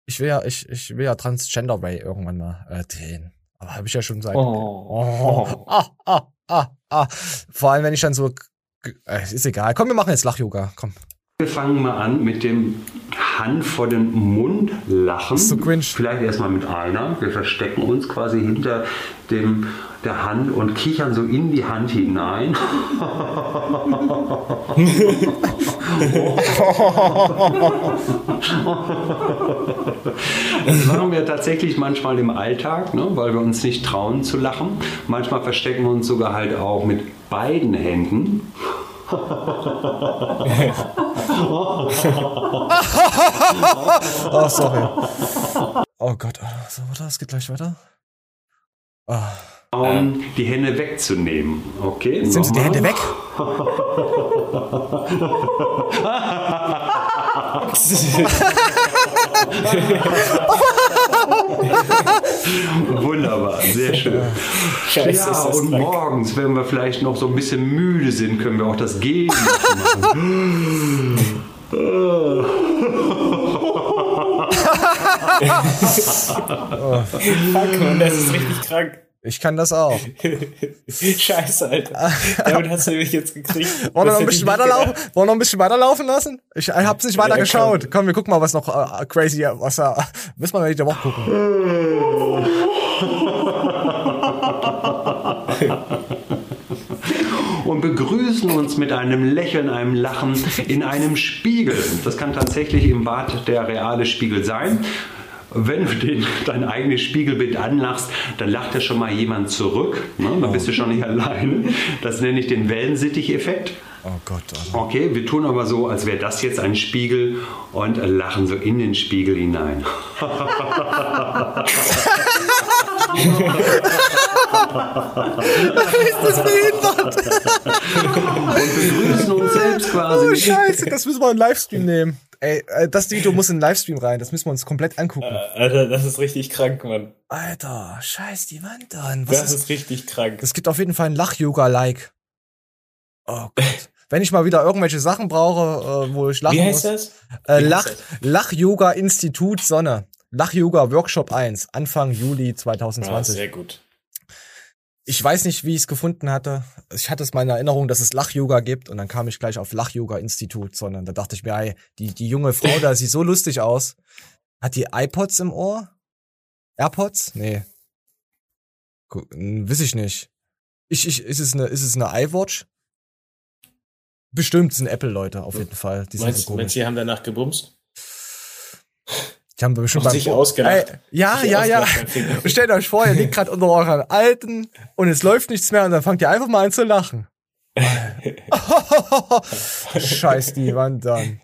Speaker 3: Ich will ja, ich, ich will ja Transgender Ray irgendwann mal äh, drehen. Aber habe ich ja schon seit.
Speaker 2: Oh.
Speaker 3: Ah, ah, ah, ah. Vor allem, wenn ich dann so. Äh, ist egal. Komm, wir machen jetzt Lach-Yoga. Komm.
Speaker 11: Wir fangen mal an mit dem Hand vor den Mund lachen.
Speaker 3: ist so cringe.
Speaker 11: Vielleicht erstmal mit einer. Wir verstecken uns quasi hinter dem, der Hand und kichern so in die Hand hinein. Das machen wir tatsächlich manchmal im Alltag, ne, weil wir uns nicht trauen zu lachen. Manchmal verstecken wir uns sogar halt auch mit beiden Händen.
Speaker 3: Oh, sorry. Oh Gott. So, warte, es geht gleich weiter. Ah.
Speaker 11: Um die Hände wegzunehmen. Okay?
Speaker 3: Jetzt sind sie die. Hände weg.
Speaker 11: Wunderbar, sehr schön.
Speaker 2: Scheiße,
Speaker 11: ja, und
Speaker 2: krank.
Speaker 11: morgens, wenn wir vielleicht noch so ein bisschen müde sind, können wir auch das Gegenteil machen.
Speaker 2: Fuck, man, das ist richtig krank.
Speaker 3: Ich kann das auch.
Speaker 2: Scheiße, Alter. Damit hast du mich jetzt gekriegt.
Speaker 3: Wollen wir
Speaker 2: Das
Speaker 3: noch ein bisschen
Speaker 2: ich nicht
Speaker 3: weiterlaufen? Wollen wir noch ein bisschen weiterlaufen lassen? Ich äh, hab's nicht weiter
Speaker 2: Ja,
Speaker 3: geschaut.
Speaker 2: komm.
Speaker 3: Komm, wir gucken mal, was noch äh, crazy, was da, müssen wir nächste Woche gucken.
Speaker 11: und begrüßen uns mit einem Lächeln, einem Lachen in einem Spiegel. Das kann tatsächlich im Bad der reale Spiegel sein. Wenn du den, dein eigenes Spiegelbild anlachst, dann lacht ja schon mal jemand zurück. Ne? Dann bist du schon nicht alleine. Das nenne ich den Wellensittich-Effekt.
Speaker 3: Oh Gott, Alter.
Speaker 11: Okay, wir tun aber so, als wäre das jetzt ein Spiegel und lachen so in den Spiegel hinein.
Speaker 3: ist das behindert?
Speaker 11: und begrüßen uns selbst quasi.
Speaker 3: Oh, scheiße, das müssen wir in Livestream nehmen. Ey, äh, das Video muss in den Livestream rein, das müssen wir uns komplett angucken.
Speaker 2: Alter, das ist richtig krank, Mann.
Speaker 3: Alter, scheiß die Wand an. Was
Speaker 2: Das
Speaker 3: ist,
Speaker 2: ist richtig krank.
Speaker 3: es gibt auf jeden Fall ein Lach-Yoga-Like. Oh Gott. Wenn ich mal wieder irgendwelche Sachen brauche, äh, wo ich lachen
Speaker 2: Wie heißt
Speaker 3: muss.
Speaker 2: das?
Speaker 3: Äh,
Speaker 2: Wie
Speaker 3: Lach,
Speaker 2: heißt
Speaker 3: Lach-Yoga Institut Sonne. Lach-Yoga Workshop 1, Anfang Juli
Speaker 2: Ah,
Speaker 3: 2020.
Speaker 2: sehr gut.
Speaker 3: ich weiß nicht, wie ich es gefunden hatte. Ich hatte es mal in Erinnerung, dass es Lach-Yoga gibt und dann kam ich gleich auf Lach-Yoga-Institut, sondern da dachte ich mir, ey, die, die junge Frau da sieht so lustig aus. Hat die iPods im Ohr? AirPods? Nee. Wiss ich nicht. Ich, ich, ist es eine, ist es eine iWatch? Bestimmt sind Apple-Leute, auf jeden Fall. Die sind
Speaker 2: Meinst,
Speaker 3: so
Speaker 2: meinst du, die haben danach gebumst?
Speaker 3: Die haben bestimmt beim
Speaker 2: sich ausgelacht.
Speaker 3: Ja, ja, ja. stellt euch vor, ihr liegt gerade unter euren Alten und es läuft nichts mehr und dann fangt ihr einfach mal an zu lachen. Scheiß die Wand dann.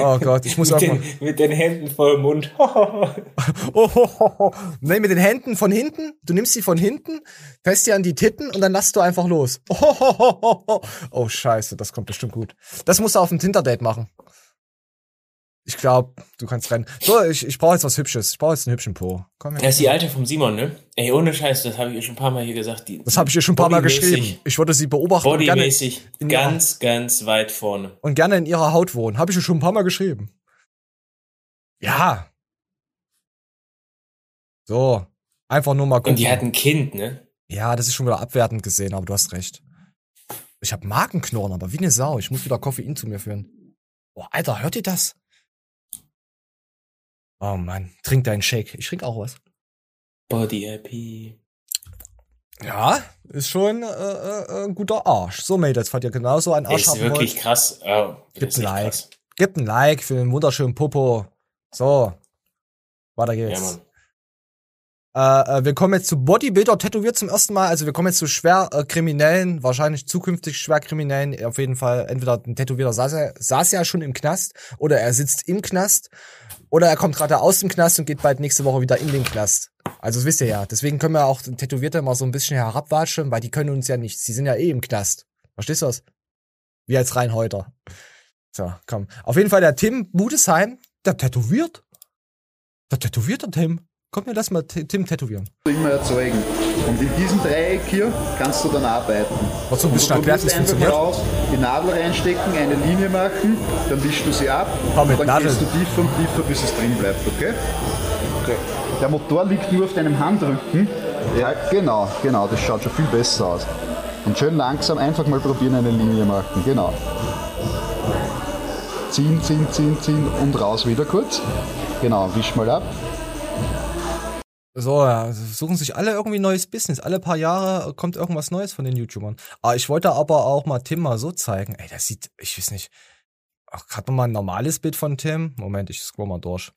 Speaker 3: Oh Gott, ich muss auch
Speaker 2: mit,
Speaker 3: mal.
Speaker 2: den, mit den Händen voll Mund.
Speaker 3: Oh, nee, mit den Händen von hinten. Du nimmst sie von hinten, fährst die an die Titten und dann lasst du einfach los. Oh, scheiße, das kommt bestimmt gut. Das musst du auf dem Tinder-Date machen. Ich glaube, du kannst rennen. So, ich, ich brauche jetzt was Hübsches. Ich brauche jetzt einen hübschen Po. Komm her.
Speaker 2: Das ist die alte vom Simon, ne? Ey, ohne Scheiß, das habe ich ihr schon ein paar Mal hier gesagt. Die,
Speaker 3: Das habe ich ihr schon ein paar Mal geschrieben. Ich würde sie beobachten
Speaker 2: Bodymäßig ganz, ganz weit vorne.
Speaker 3: und gerne in ihrer Haut wohnen. Habe ich ihr schon ein paar Mal geschrieben. Ja. So. Einfach nur mal gucken.
Speaker 2: Und die hat ein Kind, ne?
Speaker 3: Ja, das ist schon wieder abwertend gesehen, aber du hast recht. Ich habe Magenknurren, aber wie eine Sau. Ich muss wieder Koffein zu mir führen. Oh, Alter, hört ihr das? Oh Mann, trink deinen Shake. Ich trink auch was.
Speaker 2: Body happy.
Speaker 3: Ja, ist schon äh, äh, ein guter Arsch. So, Mädels, falls ihr genauso einen
Speaker 2: Ey,
Speaker 3: Arsch
Speaker 2: ist
Speaker 3: haben
Speaker 2: wirklich
Speaker 3: wollt,
Speaker 2: krass. Oh, das
Speaker 3: Gib
Speaker 2: ist
Speaker 3: ein Like.
Speaker 2: krass.
Speaker 3: gebt ein Like für den wunderschönen Popo. So, weiter
Speaker 2: Ja,
Speaker 3: geht's.
Speaker 2: Mann.
Speaker 3: Äh, äh, wir kommen jetzt zu Bodybuilder tätowiert zum ersten Mal. Also wir kommen jetzt zu schwer äh, wahrscheinlich zukünftig schwer Kriminellen. Auf jeden Fall entweder ein Tätowierter saß, saß ja schon im Knast oder er sitzt im Knast oder er kommt gerade aus dem Knast und geht bald nächste Woche wieder in den Knast. Also das wisst ihr ja. Deswegen können wir auch Tätowierte mal so ein bisschen herabwatschen, weil die können uns ja nichts. Die sind ja eh im Knast. Verstehst du das? Wie als Reinhäuter. So, komm. Auf jeden Fall der Tim Budesheim, der tätowiert. Der tätowiert der Tim. Komm mir lass mal Tim tätowieren.
Speaker 12: immer erzeugen. Und in diesem Dreieck hier kannst du dann arbeiten.
Speaker 3: Was so ein bisschen
Speaker 12: Und du
Speaker 3: erklärt, wie funktioniert.
Speaker 12: aus, die Nadel reinstecken, eine Linie machen, dann wischst du sie ab
Speaker 3: Komm, mit
Speaker 12: und dann
Speaker 3: Nadel.
Speaker 12: gehst du tiefer und tiefer, bis es drin bleibt, okay? okay? Der Motor liegt nur auf deinem Handrücken. Ja, genau, genau, das schaut schon viel besser aus. Und schön langsam einfach mal probieren, eine Linie machen, genau. Ziehen, ziehen, ziehen, ziehen und raus wieder kurz. Genau, wisch mal ab.
Speaker 3: So, ja, suchen sich alle irgendwie neues Business. Alle paar Jahre kommt irgendwas Neues von den YouTubern. Aber ich wollte aber auch mal Tim mal so zeigen. Ey, das sieht, ich weiß nicht. Ach, gerade mal ein normales Bild von Tim. Moment, ich scroll mal durch.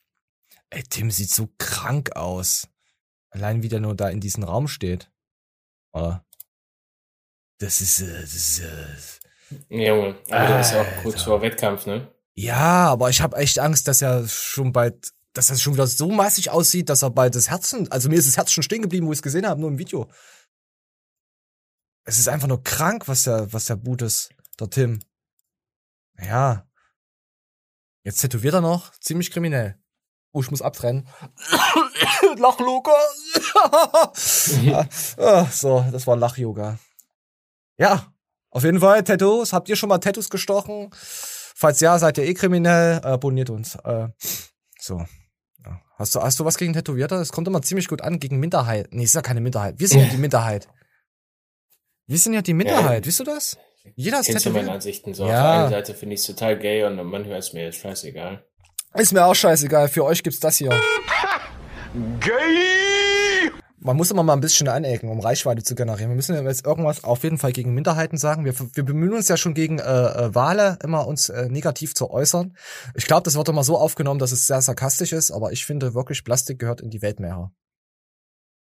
Speaker 3: Ey, Tim sieht so krank aus. Allein wie der nur da in diesem Raum steht. Oh. Das ist, äh, das ist, äh,
Speaker 2: Junge, aber der ist auch kurz
Speaker 3: Alter.
Speaker 2: vor Wettkampf, ne?
Speaker 3: Ja, aber ich habe echt Angst, dass er schon bald, dass er schon wieder so massig aussieht, dass er bald das Herzen, also mir ist das Herz schon stehen geblieben, wo ich es gesehen habe, nur im Video. Es ist einfach nur krank, was der, was der Boot ist, der Tim. Ja. Jetzt tätowiert er noch, ziemlich kriminell. Oh, ich muss abtrennen. Lach, Luca. Ah, so, das war Lach-Yoga. Ja, auf jeden Fall Tattoos. Habt ihr schon mal Tattoos gestochen? Falls ja, seid ihr eh kriminell. Abonniert uns. Äh, so. Ja. Hast du, hast du was gegen Tätowierte? Es kommt immer ziemlich gut an gegen Minderheit. Nee, ist ja keine Minderheit. Wir sind ja die Minderheit. Wir sind ja die Minderheit, wisst du das? Jeder ist
Speaker 2: du meine
Speaker 3: tätowiert.
Speaker 2: Ansichten so? Auf
Speaker 3: Ja.
Speaker 2: der einen Seite finde ich es total gay und manchmal ist mir jetzt scheißegal.
Speaker 3: Ist mir auch scheißegal. Für euch gibt's das hier.
Speaker 7: Gay!
Speaker 3: Man muss immer mal ein bisschen anecken, um Reichweite zu generieren. Wir müssen ja jetzt irgendwas auf jeden Fall gegen Minderheiten sagen. Wir, wir bemühen uns ja schon gegen äh, äh, Wale immer uns äh, negativ zu äußern. Ich glaube, das wird immer so aufgenommen, dass es sehr sarkastisch ist, aber ich finde wirklich, Plastik gehört in die Weltmeere.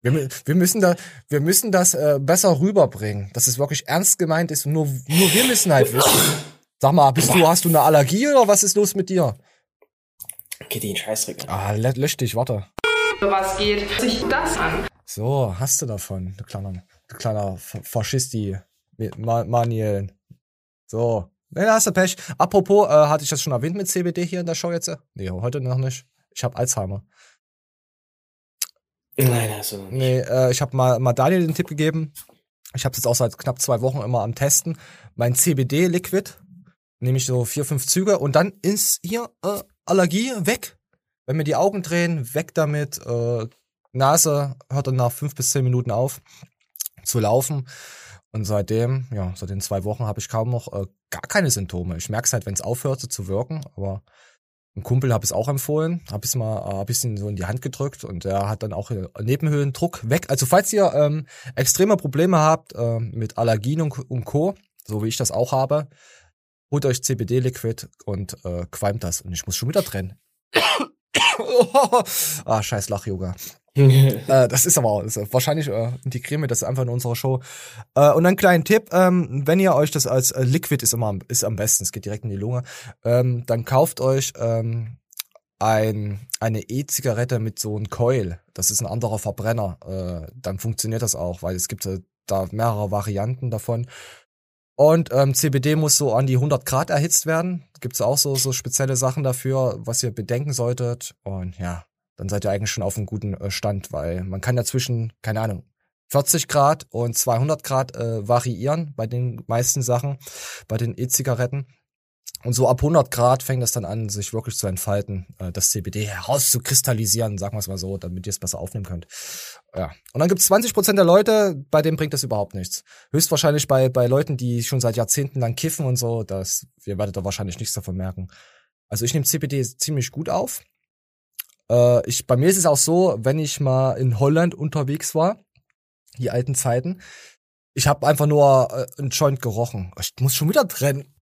Speaker 3: Wir, wir müssen da, wir müssen das äh, besser rüberbringen, dass es wirklich ernst gemeint ist und nur, nur wir müssen halt wissen. Sag mal, bist du, hast du eine Allergie oder was ist los mit dir?
Speaker 2: Geht die in Scheißdreck.
Speaker 3: Ah, lö- lösch dich, warte.
Speaker 13: Was geht sich das an?
Speaker 3: So, hast du davon, du kleiner, du kleiner Fa- Faschisti, Ma Maniel. So, ne, da hast du Pech. Apropos, äh, hatte ich das schon erwähnt mit CBD hier in der Show jetzt? Nee, heute noch nicht. Ich habe Alzheimer.
Speaker 2: Nein, hast du noch nicht.
Speaker 3: Nee, äh, ich habe mal, mal Daniel den Tipp gegeben. Ich habe jetzt auch seit knapp zwei Wochen immer am Testen. Mein CBD-Liquid, nehme ich so vier, fünf Züge und dann ist hier äh, Allergie weg. Wenn mir die Augen drehen, weg damit. Äh, Nase hört dann nach fünf bis zehn Minuten auf zu laufen. Und seitdem, ja, seit den zwei Wochen habe ich kaum noch äh, gar keine Symptome. Ich merke es halt, wenn es aufhört so zu wirken, aber ein Kumpel habe es auch empfohlen, habe es mal, äh, habe ich ihn so in die Hand gedrückt und der hat dann auch äh, Nebenhöhlendruck weg. Also falls ihr ähm, extreme Probleme habt äh, mit Allergien und, und Co., so wie ich das auch habe, holt euch CBD-Liquid und äh, qualmt das. Und ich muss schon wieder trennen. ah, scheiß Lach-Yoga. äh, das ist aber das wahrscheinlich äh, integrieren wir das einfach in unserer Show. Äh, und einen kleinen Tipp, ähm, wenn ihr euch das als äh, Liquid ist immer ist am besten, es geht direkt in die Lunge, ähm, dann kauft euch ähm, ein, eine E-Zigarette mit so einem Coil. Das ist ein anderer Verbrenner. Äh, dann funktioniert das auch, weil es gibt äh, da mehrere Varianten davon. Und ähm, CBD muss so an die 100 Grad erhitzt werden. Gibt's auch so, so spezielle Sachen dafür, was ihr bedenken solltet. Und ja, dann seid ihr eigentlich schon auf einem guten äh, Stand, weil man kann ja zwischen, keine Ahnung, 40 Grad und 200 Grad äh, variieren bei den meisten Sachen, bei den E-Zigaretten. Und so ab 100 Grad fängt es dann an, sich wirklich zu entfalten, äh, das CBD herauszukristallisieren, sagen wir es mal so, damit ihr es besser aufnehmen könnt. Ja. Und dann gibt es 20% der Leute, bei denen bringt das überhaupt nichts. Höchstwahrscheinlich bei, bei Leuten, die schon seit Jahrzehnten lang kiffen und so, das, ihr werdet da wahrscheinlich nichts davon merken. Also ich nehme CBD ziemlich gut auf. Äh, ich, bei mir ist es auch so, wenn ich mal in Holland unterwegs war, die alten Zeiten, ich habe einfach nur äh, einen Joint gerochen. Ich muss schon wieder trennen.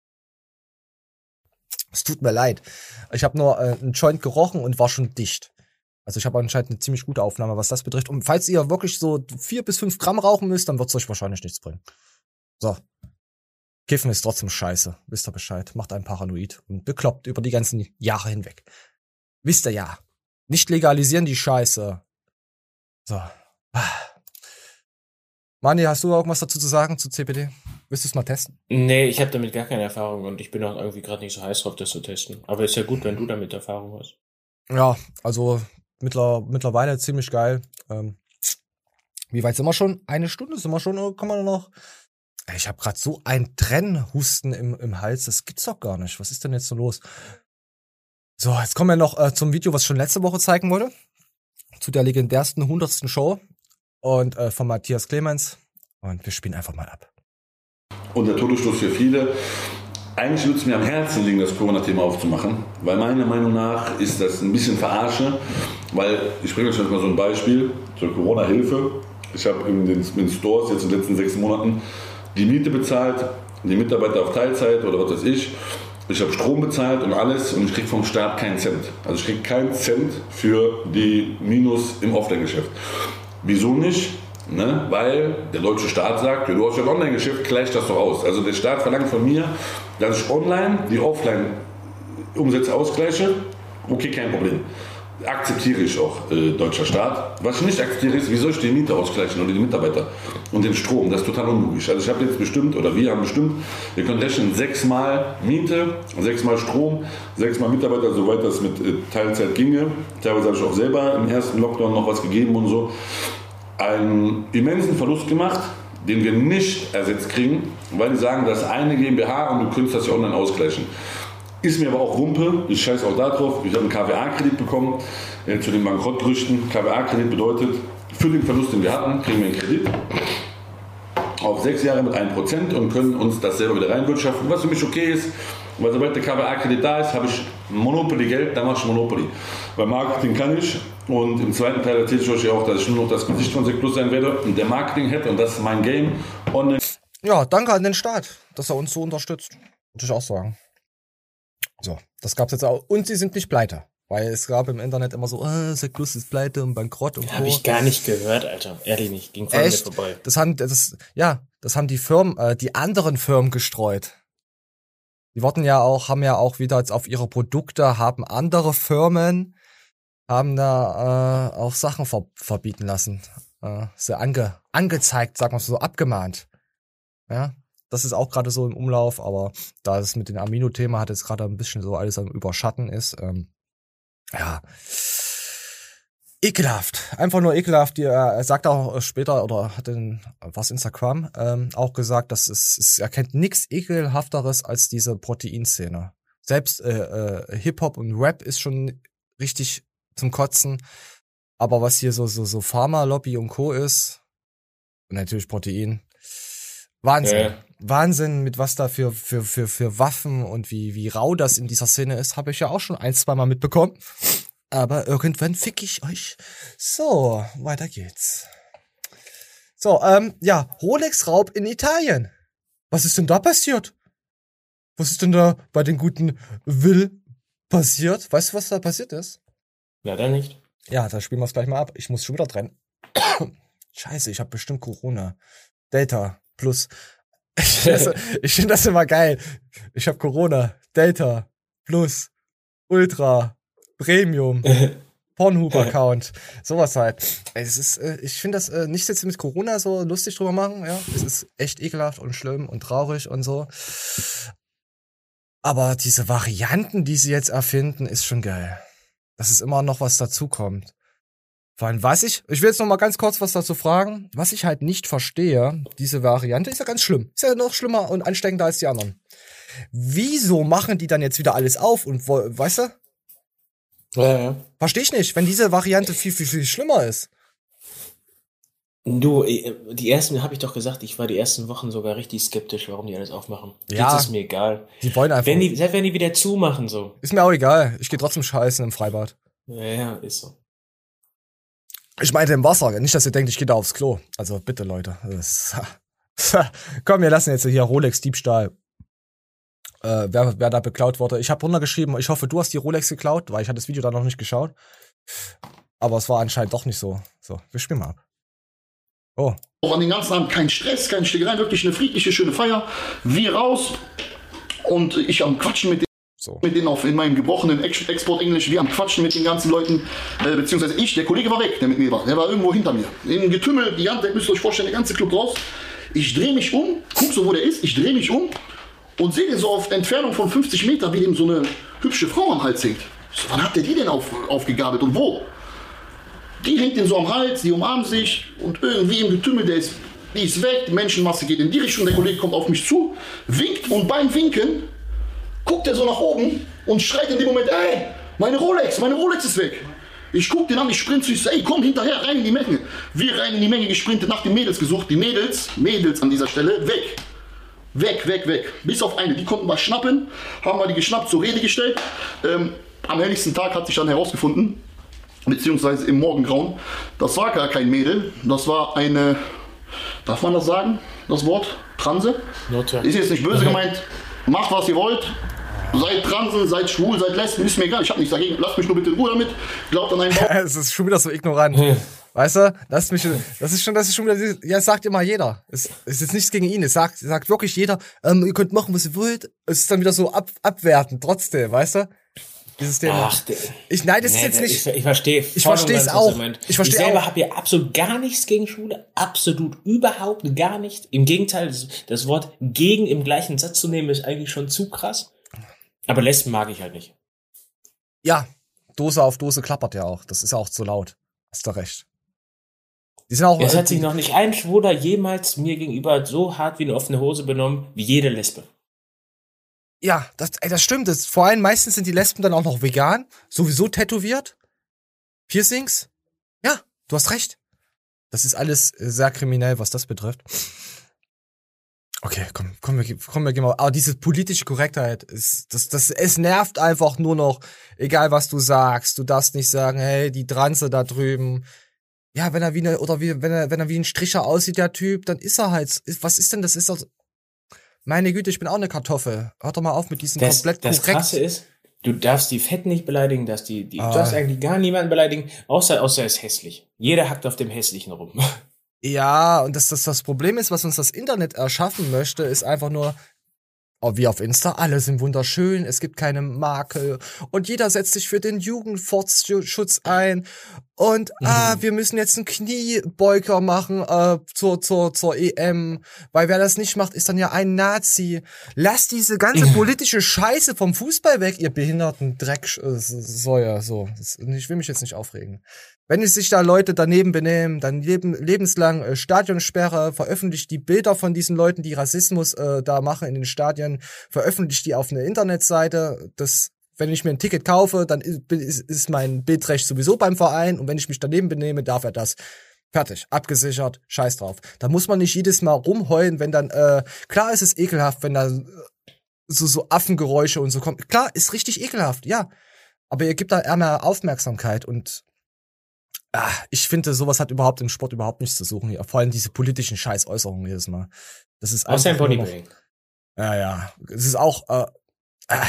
Speaker 3: Es tut mir leid. Ich habe nur äh, einen Joint gerochen und war schon dicht. Also ich habe anscheinend eine ziemlich gute Aufnahme, was das betrifft. Und falls ihr wirklich so vier bis fünf Gramm rauchen müsst, dann wird's euch wahrscheinlich nichts bringen. So. Kiffen ist trotzdem scheiße. Wisst ihr Bescheid. Macht einen paranoid und bekloppt über die ganzen Jahre hinweg. Wisst ihr ja. Nicht legalisieren die Scheiße. So. Mani, hast du irgendwas dazu zu sagen zu CBD? Willst du es mal testen?
Speaker 2: Nee, ich habe damit gar keine Erfahrung und ich bin auch irgendwie gerade nicht so heiß drauf, das zu testen. Aber ist ja gut, wenn du damit Erfahrung hast.
Speaker 3: Ja, also mittler, mittlerweile ziemlich geil. Ähm, wie weit sind wir schon? Eine Stunde sind wir schon oder kann man noch? Ich habe gerade so ein Trennhusten im, im Hals, das gibt's doch gar nicht. Was ist denn jetzt so los? So, jetzt kommen wir noch äh, zum Video, was ich schon letzte Woche zeigen wollte. Zu der legendärsten hundertsten Show. Und äh, von Matthias Clemens. Und wir spielen einfach mal ab.
Speaker 4: Und der Todesstoß für viele. Eigentlich würde es mir am Herzen liegen, das Corona-Thema aufzumachen, weil meiner Meinung nach ist das ein bisschen verarsche, weil ich bringe euch jetzt mal so ein Beispiel zur Corona-Hilfe. Ich habe in den, in Stores jetzt in den letzten sechs Monaten die Miete bezahlt, die Mitarbeiter auf Teilzeit oder was weiß ich. Ich habe Strom bezahlt und alles und ich kriege vom Staat keinen Cent. Also ich kriege keinen Cent für die Minus im Offline-Geschäft. Wieso nicht? Ne? Weil der deutsche Staat sagt, du hast ja ein Online-Geschäft, gleich das doch aus. Also der Staat verlangt von mir, dass ich online die Offline-Umsätze ausgleiche. Okay, kein Problem. Akzeptiere ich auch, äh, deutscher Staat. Was ich nicht akzeptiere, ist, wie soll ich die Miete ausgleichen oder die Mitarbeiter und den Strom? Das ist total unlogisch. Also ich habe jetzt bestimmt, oder wir haben bestimmt, wir können rechnen, sechsmal Miete, sechsmal Strom, sechsmal Mitarbeiter, soweit das mit äh, Teilzeit ginge. Teilweise habe ich auch selber im ersten Lockdown noch was gegeben und so einen immensen Verlust gemacht, den wir nicht ersetzt kriegen, weil die sagen, das ist eine GmbH und du könntest das ja online ausgleichen. Ist mir aber auch Wumpe, ich scheiße auch da drauf. Ich habe einen KWA-Kredit bekommen äh, zu den Bankrottgerüchten. KWA-Kredit bedeutet, für den Verlust, den wir hatten, kriegen wir einen Kredit auf sechs Jahre mit 1% und können uns das selber wieder reinwirtschaften, was für mich okay ist. Weil sobald der KWA-Kredit da ist, habe ich Monopoly-Geld, dann mache ich Monopoly. Weil Marketing kann ich und im zweiten Teil erzähle ich euch auch, dass ich nur noch das Gesicht von Plus sein werde und der Marketing hätte und das ist mein Game. Online
Speaker 3: Ja, danke an den Staat, dass er uns so unterstützt. Würde ich auch sagen. So, das gab's jetzt auch. Und sie sind nicht pleite. Weil es gab im Internet immer so, äh, Sek Plus ist pleite und bankrott und
Speaker 2: Habe
Speaker 3: Co.
Speaker 2: ich gar nicht gehört, Alter. Ehrlich nicht. Ging voll
Speaker 3: Echt?
Speaker 2: vorbei.
Speaker 3: Das haben, das, ja, das haben die Firmen, äh, die anderen Firmen gestreut. Die wurden ja auch, haben ja auch wieder jetzt auf ihre Produkte, haben andere Firmen, haben da äh, auch Sachen ver verbieten lassen. Äh, so ange angezeigt, sagen wir so, abgemahnt. Ja, das ist auch gerade so im Umlauf, aber da es mit dem Amino-Thema hat jetzt gerade ein bisschen so alles am Überschatten ist, ähm, ja, ekelhaft. Einfach nur ekelhaft. Äh, er sagt auch später, oder hat in was Instagram ähm, auch gesagt, dass es, es er kennt nichts ekelhafteres als diese Proteinszene. Selbst äh, äh, Hip-Hop und Rap ist schon richtig zum Kotzen. Aber was hier so, so, so Pharma-Lobby und Co. ist, natürlich Protein, Wahnsinn.
Speaker 2: Ja.
Speaker 3: Wahnsinn, mit was da für, für, für, für Waffen und wie, wie rau das in dieser Szene ist, habe ich ja auch schon ein, zwei Mal mitbekommen. Aber irgendwann fick ich euch. So, weiter geht's. So, ähm, ja, Rolex-Raub in Italien. Was ist denn da passiert? Was ist denn da bei den guten Will passiert? Weißt du, was da passiert ist?
Speaker 2: Ja, dann nicht.
Speaker 3: Ja, da spielen wir es gleich mal ab. Ich muss schon wieder trennen. Scheiße, ich habe bestimmt Corona. Delta plus. Ich finde das, find das immer geil. Ich habe Corona, Delta plus, Ultra, Premium, Pornhub-Account, sowas halt. Es ist, äh, ich finde das äh, nicht jetzt mit Corona so lustig drüber machen, ja. Es ist echt ekelhaft und schlimm und traurig und so. Aber diese Varianten, die sie jetzt erfinden, ist schon geil. Dass es immer noch was dazukommt. Vor allem, was ich, ich will jetzt noch mal ganz kurz was dazu fragen. Was ich halt nicht verstehe, diese Variante ist ja ganz schlimm. Ist ja noch schlimmer und ansteckender als die anderen. Wieso machen die dann jetzt wieder alles auf und, weißt du?
Speaker 2: Ja, ja.
Speaker 3: Verstehe ich nicht, wenn diese Variante viel, viel, viel schlimmer ist.
Speaker 2: Du, äh, die ersten, habe ich doch gesagt, ich war die ersten Wochen sogar richtig skeptisch, warum die alles aufmachen.
Speaker 3: Ja.
Speaker 2: Jetzt ist mir egal.
Speaker 3: Die wollen einfach.
Speaker 2: Wenn die, selbst wenn die wieder zumachen, so.
Speaker 3: Ist mir auch egal. Ich gehe trotzdem scheißen im Freibad.
Speaker 2: Ja, ja, ist so.
Speaker 3: Ich meinte im Wasser. Nicht, dass ihr denkt, ich gehe da aufs Klo. Also bitte, Leute. Komm, wir lassen jetzt hier Rolex-Diebstahl. Äh, wer, wer da beklaut wurde. Ich habe runtergeschrieben, ich hoffe, du hast die Rolex geklaut, weil ich hatte das Video da noch nicht geschaut. Aber es war anscheinend doch nicht so. So, wir spielen mal ab. Oh.
Speaker 7: Auch an den ganzen Abend kein Stress, keine Schlägerei, wirklich eine friedliche, schöne Feier. Wir raus und ich am Quatschen mit, den, mit denen auf in meinem gebrochenen Ex Export-Englisch, wir am Quatschen mit den ganzen Leuten, äh, beziehungsweise ich, der Kollege war weg, der mit mir war. Der war irgendwo hinter mir. Im Getümmel, die ganze, müsst ihr euch vorstellen, der ganze Club raus. Ich drehe mich um, guck so, wo der ist, ich drehe mich um und sehe so auf Entfernung von 50 Meter, wie dem so eine hübsche Frau am Hals hängt. So, wann habt ihr die denn auf, aufgegabelt und wo? Die hängt ihn so am Hals, die umarmen sich und irgendwie im Getümmel, der ist, die ist weg, die Menschenmasse geht in die Richtung, der Kollege kommt auf mich zu, winkt und beim Winken guckt er so nach oben und schreit in dem Moment, ey, meine Rolex, meine Rolex ist weg. Ich guck den an, ich sprint zu, ich sag, ey, komm hinterher, rein in die Menge. Wir rein in die Menge gesprintet, nach den Mädels gesucht, die Mädels, Mädels an dieser Stelle, weg. Weg, weg, weg. Bis auf eine. Die konnten wir schnappen, haben wir die geschnappt, zur Rede gestellt. Ähm, am nächsten Tag hat sich dann herausgefunden, beziehungsweise im Morgengrauen, das war gar kein Mädel, das war eine, darf man das sagen, das Wort? Transe?
Speaker 2: Note.
Speaker 7: Ist jetzt nicht böse gemeint, macht was ihr wollt. Seid Transen, seid schwul, seid Lesben, ist mir egal. Ich hab nichts dagegen. Lasst mich nur bitte in Ruhe damit. Glaubt an einen Bauch.
Speaker 3: Es ist schon wieder so ignorant. Weißt du? Lass mich, das ist schon, das ist schon wieder, ja, sagt immer jeder. Es, es ist nichts gegen ihn. Es sagt, sagt wirklich jeder, ähm, ihr könnt machen, was ihr wollt. Es ist dann wieder so ab, abwertend, trotzdem, weißt du? Dieses Thema.
Speaker 2: Ach, der-
Speaker 3: ich, nein, das ist
Speaker 2: Nee,
Speaker 3: jetzt
Speaker 2: der-
Speaker 3: nicht.
Speaker 2: Ich, ich verstehe.
Speaker 3: Ich verstehe es auch. Ich verstehe
Speaker 2: selber
Speaker 3: auch.
Speaker 2: habe ja absolut gar nichts gegen Schwule. Absolut überhaupt gar nicht. Im Gegenteil, das, das Wort gegen im gleichen Satz zu nehmen, ist eigentlich schon zu krass. Aber Lesben mag ich halt nicht.
Speaker 3: Ja, Dose auf Dose klappert ja auch. Das ist ja auch zu laut. Hast du recht. Die sind auch.
Speaker 2: Es hat sich noch nicht ein Schwuler jemals mir gegenüber so hart wie eine offene Hose benommen, wie jede Lesbe.
Speaker 3: Ja, das, ey, das stimmt. Das, vor allem meistens sind die Lesben dann auch noch vegan, sowieso tätowiert. Piercings. Ja, du hast recht. Das ist alles äh, sehr kriminell, was das betrifft. Okay, komm, komm, wir, komm, wir gehen mal. Aber diese politische Korrektheit ist, das, das, es nervt einfach nur noch, egal was du sagst. Du darfst nicht sagen, hey, die Transe da drüben. Ja, wenn er wie eine, oder wie, wenn er, wenn er wie ein Stricher aussieht, der Typ, dann ist er halt, was ist denn das? Ist doch, meine Güte, ich bin auch eine Kartoffel. Hört doch mal auf mit diesem
Speaker 2: Das,
Speaker 3: komplett
Speaker 2: das
Speaker 3: korrekt.
Speaker 2: Krasse ist, du darfst die Fett nicht beleidigen, dass die, die
Speaker 3: Ah.
Speaker 2: du darfst eigentlich gar niemanden beleidigen, außer, außer er ist hässlich. Jeder hackt auf dem Hässlichen rum.
Speaker 3: Ja, und das, das, das Problem ist, was uns das Internet erschaffen möchte, ist einfach nur, oh, wie auf Insta, alle sind wunderschön, es gibt keine Makel und jeder setzt sich für den Jugendfortschutz ein und ah, wir müssen jetzt einen Kniebeuger machen äh, zur, zur, zur EM, weil wer das nicht macht, ist dann ja ein Nazi. Lasst diese ganze politische Scheiße vom Fußball weg, ihr behinderten Dreck, äh, Säuer, so. Ich will mich jetzt nicht aufregen. Wenn sich da Leute daneben benehmen, dann leben, lebenslang äh, Stadionsperre, veröffentlicht die Bilder von diesen Leuten, die Rassismus äh, da machen in den Stadien, veröffentlicht die auf eine Internetseite. Das, wenn ich mir ein Ticket kaufe, dann ist, ist, mein Bildrecht sowieso beim Verein und wenn ich mich daneben benehme, darf er das. Fertig, abgesichert, scheiß drauf. Da muss man nicht jedes Mal rumheulen, wenn dann, äh, klar ist es ekelhaft, wenn da äh, so, so Affengeräusche und so kommen. Klar, ist richtig ekelhaft, ja. Aber ihr gebt da eher mehr Aufmerksamkeit und ah, ich finde, sowas hat überhaupt im Sport überhaupt nichts zu suchen. hier. Vor allem diese politischen Scheißäußerungen jedes Mal. Das ist
Speaker 2: Außer im Bodybuilding.
Speaker 3: Ja, ja. Es ist auch, äh, äh,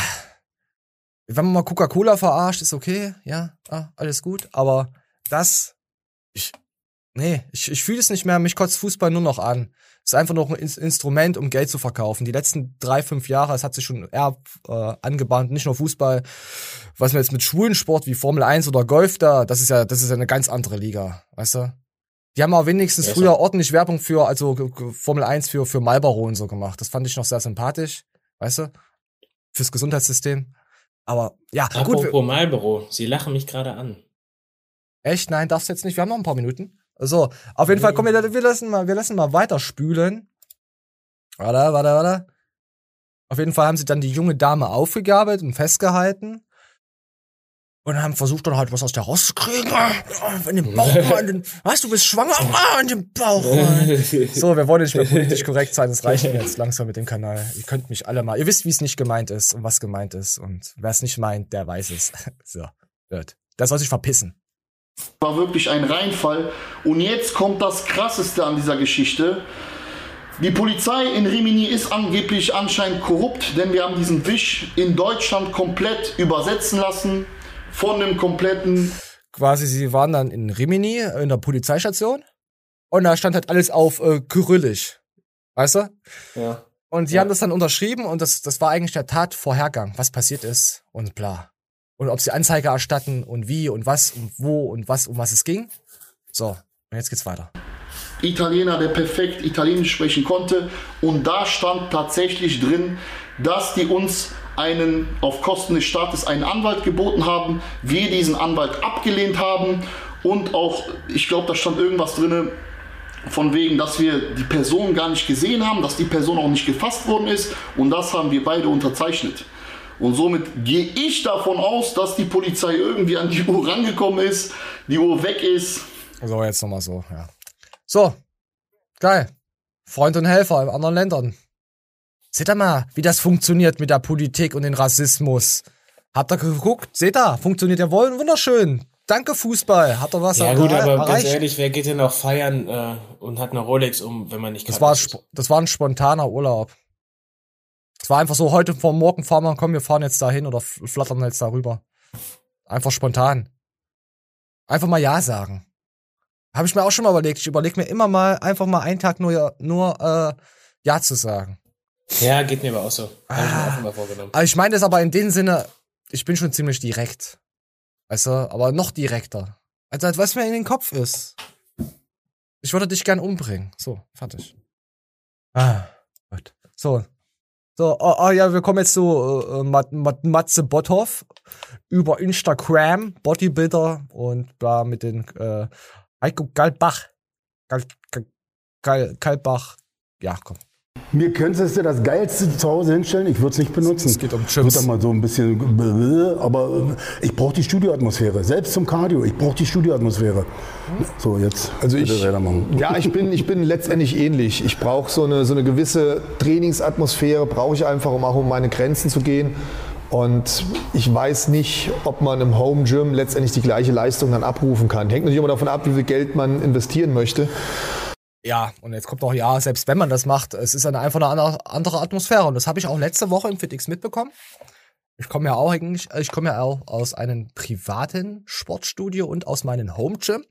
Speaker 3: wenn man mal Coca-Cola verarscht, ist okay, ja, ah, alles gut. Aber das, ich, nee, ich, ich fühle es nicht mehr. Mich kotzt Fußball nur noch an. Es ist einfach noch ein In Instrument, um Geld zu verkaufen. Die letzten drei, fünf Jahre, es hat sich schon eher äh, angebahnt, nicht nur Fußball. Was man jetzt mit schwulen Sport wie Formel 1 oder Golf da, das ist ja, das ist ja eine ganz andere Liga, weißt du? Die haben auch wenigstens
Speaker 2: Ja,
Speaker 3: früher ordentlich Werbung für, also Formel 1 für, für Marlboro und so gemacht. Das fand ich noch sehr sympathisch, weißt du? Fürs Gesundheitssystem. Aber ja, gut.
Speaker 2: Apropos
Speaker 3: wir-
Speaker 2: Marlboro, sie lachen mich gerade an.
Speaker 3: Echt? Nein, darfst jetzt nicht. Wir haben noch ein paar Minuten. So, auf jeden Fall, komm, wir, wir lassen mal, wir lassen mal weiter spülen. Warte, warte, warte. Auf jeden Fall haben sie dann die junge Dame aufgegabelt und festgehalten. Und haben versucht dann halt was aus der rauszukriegen. Ah, ah, In den Bauch, ah, in den, was, du bist schwanger? Ah, in den Bauch. ah. So, wir wollen nicht mehr politisch korrekt sein. Das reicht mir jetzt langsam mit dem Kanal. Ihr könnt mich alle mal, ihr wisst, wie es nicht gemeint ist und was gemeint ist. Und wer es nicht meint, der weiß es. So, gut. Der soll sich verpissen.
Speaker 7: war wirklich ein Reinfall. Und jetzt kommt das Krasseste an dieser Geschichte. Die Polizei in Rimini ist angeblich anscheinend korrupt, denn wir haben diesen Wisch in Deutschland komplett übersetzen lassen von einem kompletten
Speaker 3: quasi, sie waren dann in Rimini in der Polizeistation und da stand halt alles auf äh, Kyrillisch. Weißt du?
Speaker 2: Ja.
Speaker 3: Und die haben das dann unterschrieben und das, das war eigentlich der Tatvorhergang, was passiert ist und bla. Und ob sie Anzeige erstatten und wie und was und wo und was, um was es ging. So, und jetzt geht's weiter.
Speaker 7: Italiener, der perfekt Italienisch sprechen konnte. Und da stand tatsächlich drin, dass die uns einen auf Kosten des Staates einen Anwalt geboten haben, wir diesen Anwalt abgelehnt haben und auch, ich glaube, da stand irgendwas drin von wegen, dass wir die Person gar nicht gesehen haben, dass die Person auch nicht gefasst worden ist und das haben wir beide unterzeichnet. Und somit gehe ich davon aus, dass die Polizei irgendwie an die Uhr rangekommen ist, die Uhr weg ist.
Speaker 3: So, jetzt nochmal so, ja. So, geil. Freund und Helfer in anderen Ländern. Seht ihr mal, wie das funktioniert mit der Politik und dem Rassismus. Habt ihr geguckt? Seht ihr, funktioniert ja wohl wunderschön. Danke Fußball. Hat er was
Speaker 2: Ja gut, aber ganz
Speaker 3: erreicht?
Speaker 2: ehrlich, wer geht denn noch feiern äh, und hat eine Rolex um, wenn man nicht
Speaker 3: Das
Speaker 2: kann?
Speaker 3: war, sp- das war ein spontaner Urlaub. Es war einfach so, heute vor morgen fahren wir, komm, wir fahren jetzt dahin oder flattern jetzt darüber. Einfach spontan. Einfach mal Ja sagen. Habe ich mir auch schon mal überlegt. Ich überlege mir immer mal, einfach mal einen Tag nur, nur äh, Ja zu sagen.
Speaker 2: Ja, geht mir aber auch so. Hab ich
Speaker 3: Ah.
Speaker 2: mir auch immer vorgenommen.
Speaker 3: Aber ich meine das aber in dem Sinne, ich bin schon ziemlich direkt. Weißt du, aber noch direkter. Also, als was mir in den Kopf ist. Ich würde dich gern umbringen. So, fertig. Ah, gut. So. So, oh, oh ja, wir kommen jetzt zu äh, Mat Mat Matze Botthoff über Instagram, Bodybuilder und da mit den äh, Heiko Galbach. Gal, Gal, Gal, Kalbach. Ja, komm.
Speaker 14: Mir könntest du das Geilste zu Hause hinstellen, ich würde es nicht benutzen. Es geht um Chips. Wird dann mal so ein bisschen, aber ich brauche die Studioatmosphäre. Selbst zum Cardio, ich brauche die Studioatmosphäre. So, jetzt
Speaker 15: Also ich, ja, ich bin, ich bin letztendlich ähnlich. Ich brauche so eine, so eine gewisse Trainingsatmosphäre, brauche ich einfach, um auch um meine Grenzen zu gehen. Und ich weiß nicht, ob man im Home Gym letztendlich die gleiche Leistung dann abrufen kann. Hängt natürlich immer davon ab, wie viel Geld man investieren möchte.
Speaker 3: Ja, und jetzt kommt noch, ja, selbst wenn man das macht, es ist eine, einfach eine andere- Atmosphäre. Und das habe ich auch letzte Woche im FitX mitbekommen. Ich komme ja auch eigentlich, ich komme ja auch aus einem privaten Sportstudio und aus meinem Home Gym.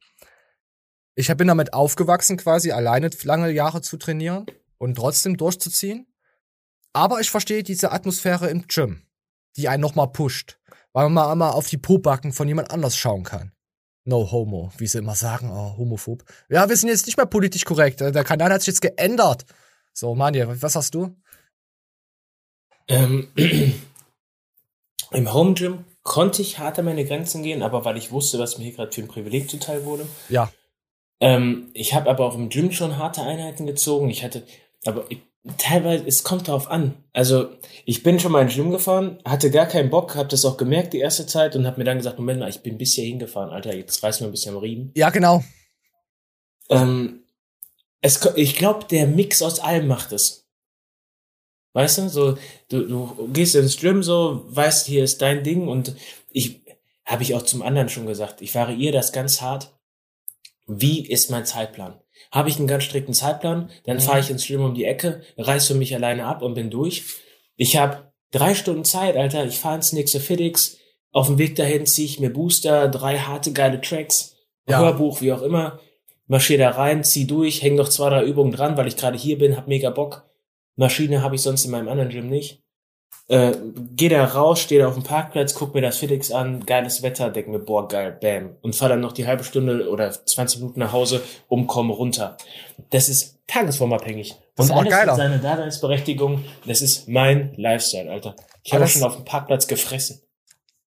Speaker 3: Ich bin damit aufgewachsen, quasi alleine lange Jahre zu trainieren und trotzdem durchzuziehen. Aber ich verstehe diese Atmosphäre im Gym, die einen nochmal pusht, weil man mal auf die Pobacken von jemand anders schauen kann. No homo, wie sie immer sagen, oh, homophob. Ja, wir sind jetzt nicht mehr politisch korrekt. Der Kanal hat sich jetzt geändert. So, Manja, was hast du?
Speaker 2: Ähm, Im Home Gym konnte ich hart an meine Grenzen gehen, aber weil ich wusste, was mir hier gerade für ein Privileg zuteil wurde.
Speaker 3: Ja.
Speaker 2: Ähm, ich habe aber auch im Gym schon harte Einheiten gezogen. Ich hatte, aber ich, teilweise, es kommt darauf an. Also ich bin schon mal ins Gym gefahren, hatte gar keinen Bock, habe das auch gemerkt die erste Zeit und habe mir dann gesagt, Moment mal, ich bin bis hier hingefahren, Alter, jetzt reiß mir ein bisschen am Riemen.
Speaker 3: Ja, genau.
Speaker 2: Ähm, es, ich glaube, der Mix aus allem macht es. Weißt du, so, du, du gehst ins Gym so, weißt, hier ist dein Ding und ich, habe ich auch zum anderen schon gesagt, ich variiere das ganz hart. Wie ist mein Zeitplan? Habe ich einen ganz strikten Zeitplan, dann
Speaker 3: Mhm.
Speaker 2: fahre ich ins Gym um die Ecke, reiß für mich alleine ab und bin durch. Ich habe drei Stunden Zeit, Alter, ich fahre ins nächste FitX, auf dem Weg dahin ziehe ich mir Booster, drei harte, geile Tracks,
Speaker 3: Ja.
Speaker 2: Hörbuch, wie auch immer, marschier da rein, zieh durch, häng noch zwei, drei Übungen dran, weil ich gerade hier bin, hab mega Bock. Maschine habe ich sonst in meinem anderen Gym nicht. Äh, geh da raus, steh da auf dem Parkplatz, guck mir das FitX an, geiles Wetter, denk mir, boah, geil, bam. Und fahr dann noch die halbe Stunde oder 20 Minuten nach Hause, umkomme runter. Das ist tagesformabhängig.
Speaker 3: Das ist
Speaker 2: Und
Speaker 3: aber
Speaker 2: alles
Speaker 3: geiler.
Speaker 2: seine Daseinsberechtigung. Das ist mein Lifestyle, Alter. Ich habe schon auf dem Parkplatz gefressen.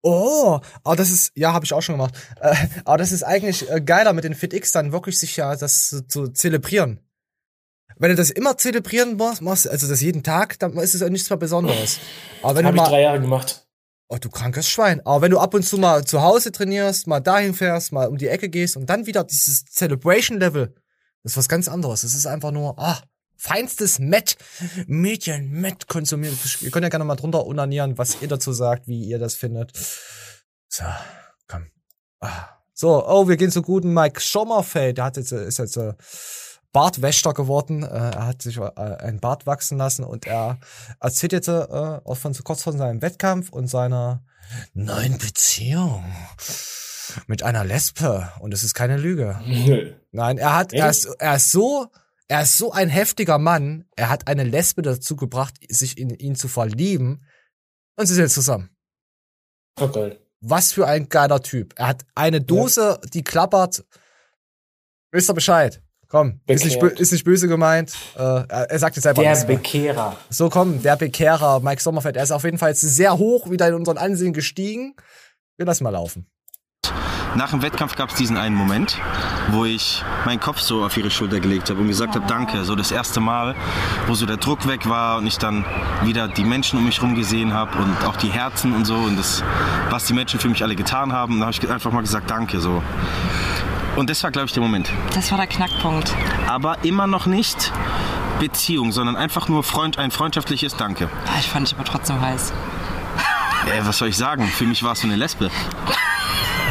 Speaker 3: Oh, aber das ist, ja, habe ich auch schon gemacht. Äh, aber das ist eigentlich äh, geiler mit den FitX dann wirklich sich ja das zu, zu zelebrieren. Wenn du das immer zelebrieren machst, machst, also das jeden Tag, dann ist es ja nichts mehr Besonderes. Aber wenn
Speaker 2: Habe
Speaker 3: du
Speaker 2: ich
Speaker 3: mal,
Speaker 2: drei Jahre gemacht.
Speaker 3: Oh, du krankes Schwein. Aber wenn du ab und zu mal zu Hause trainierst, mal dahin fährst, mal um die Ecke gehst und dann wieder dieses Celebration-Level, das ist was ganz anderes. Es ist einfach nur, ah, feinstes Met, Mädchen, Met konsumieren. Ihr könnt ja gerne mal drunter unanieren, was ihr dazu sagt, wie ihr das findet. So, komm. Ah. So, oh, wir gehen zu guten Mike Sommerfeld. Der hat jetzt, ist jetzt äh, Bartwächter geworden. Äh, er hat sich äh, ein Bart wachsen lassen und er erzählt jetzt äh, auch von kurz von seinem Wettkampf und seiner neuen Beziehung mit einer Lesbe. Und es ist keine Lüge.
Speaker 2: Nö.
Speaker 3: Nein, er hat, er ist, er ist so, er ist so ein heftiger Mann. Er hat eine Lesbe dazu gebracht, sich in ihn zu verlieben. Und sie sind jetzt zusammen.
Speaker 2: Geil.
Speaker 3: Was für ein geiler Typ. Er hat eine Dose, die klappert. Wisst ihr Bescheid? Komm, ist nicht, ist nicht böse gemeint. Äh, er, sagt jetzt selber
Speaker 2: Der. Bekehrer.
Speaker 3: So, komm, der Bekehrer, Mike Sommerfeld, er ist auf jeden Fall jetzt sehr hoch wieder in unseren Ansehen gestiegen. Wir lassen mal laufen.
Speaker 16: Nach dem Wettkampf gab es diesen einen Moment, wo ich meinen Kopf so auf ihre Schulter gelegt habe und gesagt habe, danke. So das erste Mal, wo so der Druck weg war und ich dann wieder die Menschen um mich herum gesehen habe und auch die Herzen und so und das, was die Menschen für mich alle getan haben. Und da habe ich einfach mal gesagt, danke. So. Und das war, glaube ich, der Moment.
Speaker 17: Das war der Knackpunkt.
Speaker 16: Aber immer noch nicht Beziehung, sondern einfach nur Freund, ein freundschaftliches Danke.
Speaker 17: Ah, Ich fand dich aber trotzdem heiß.
Speaker 16: Äh, was soll ich sagen? Für mich war es so eine Lesbe.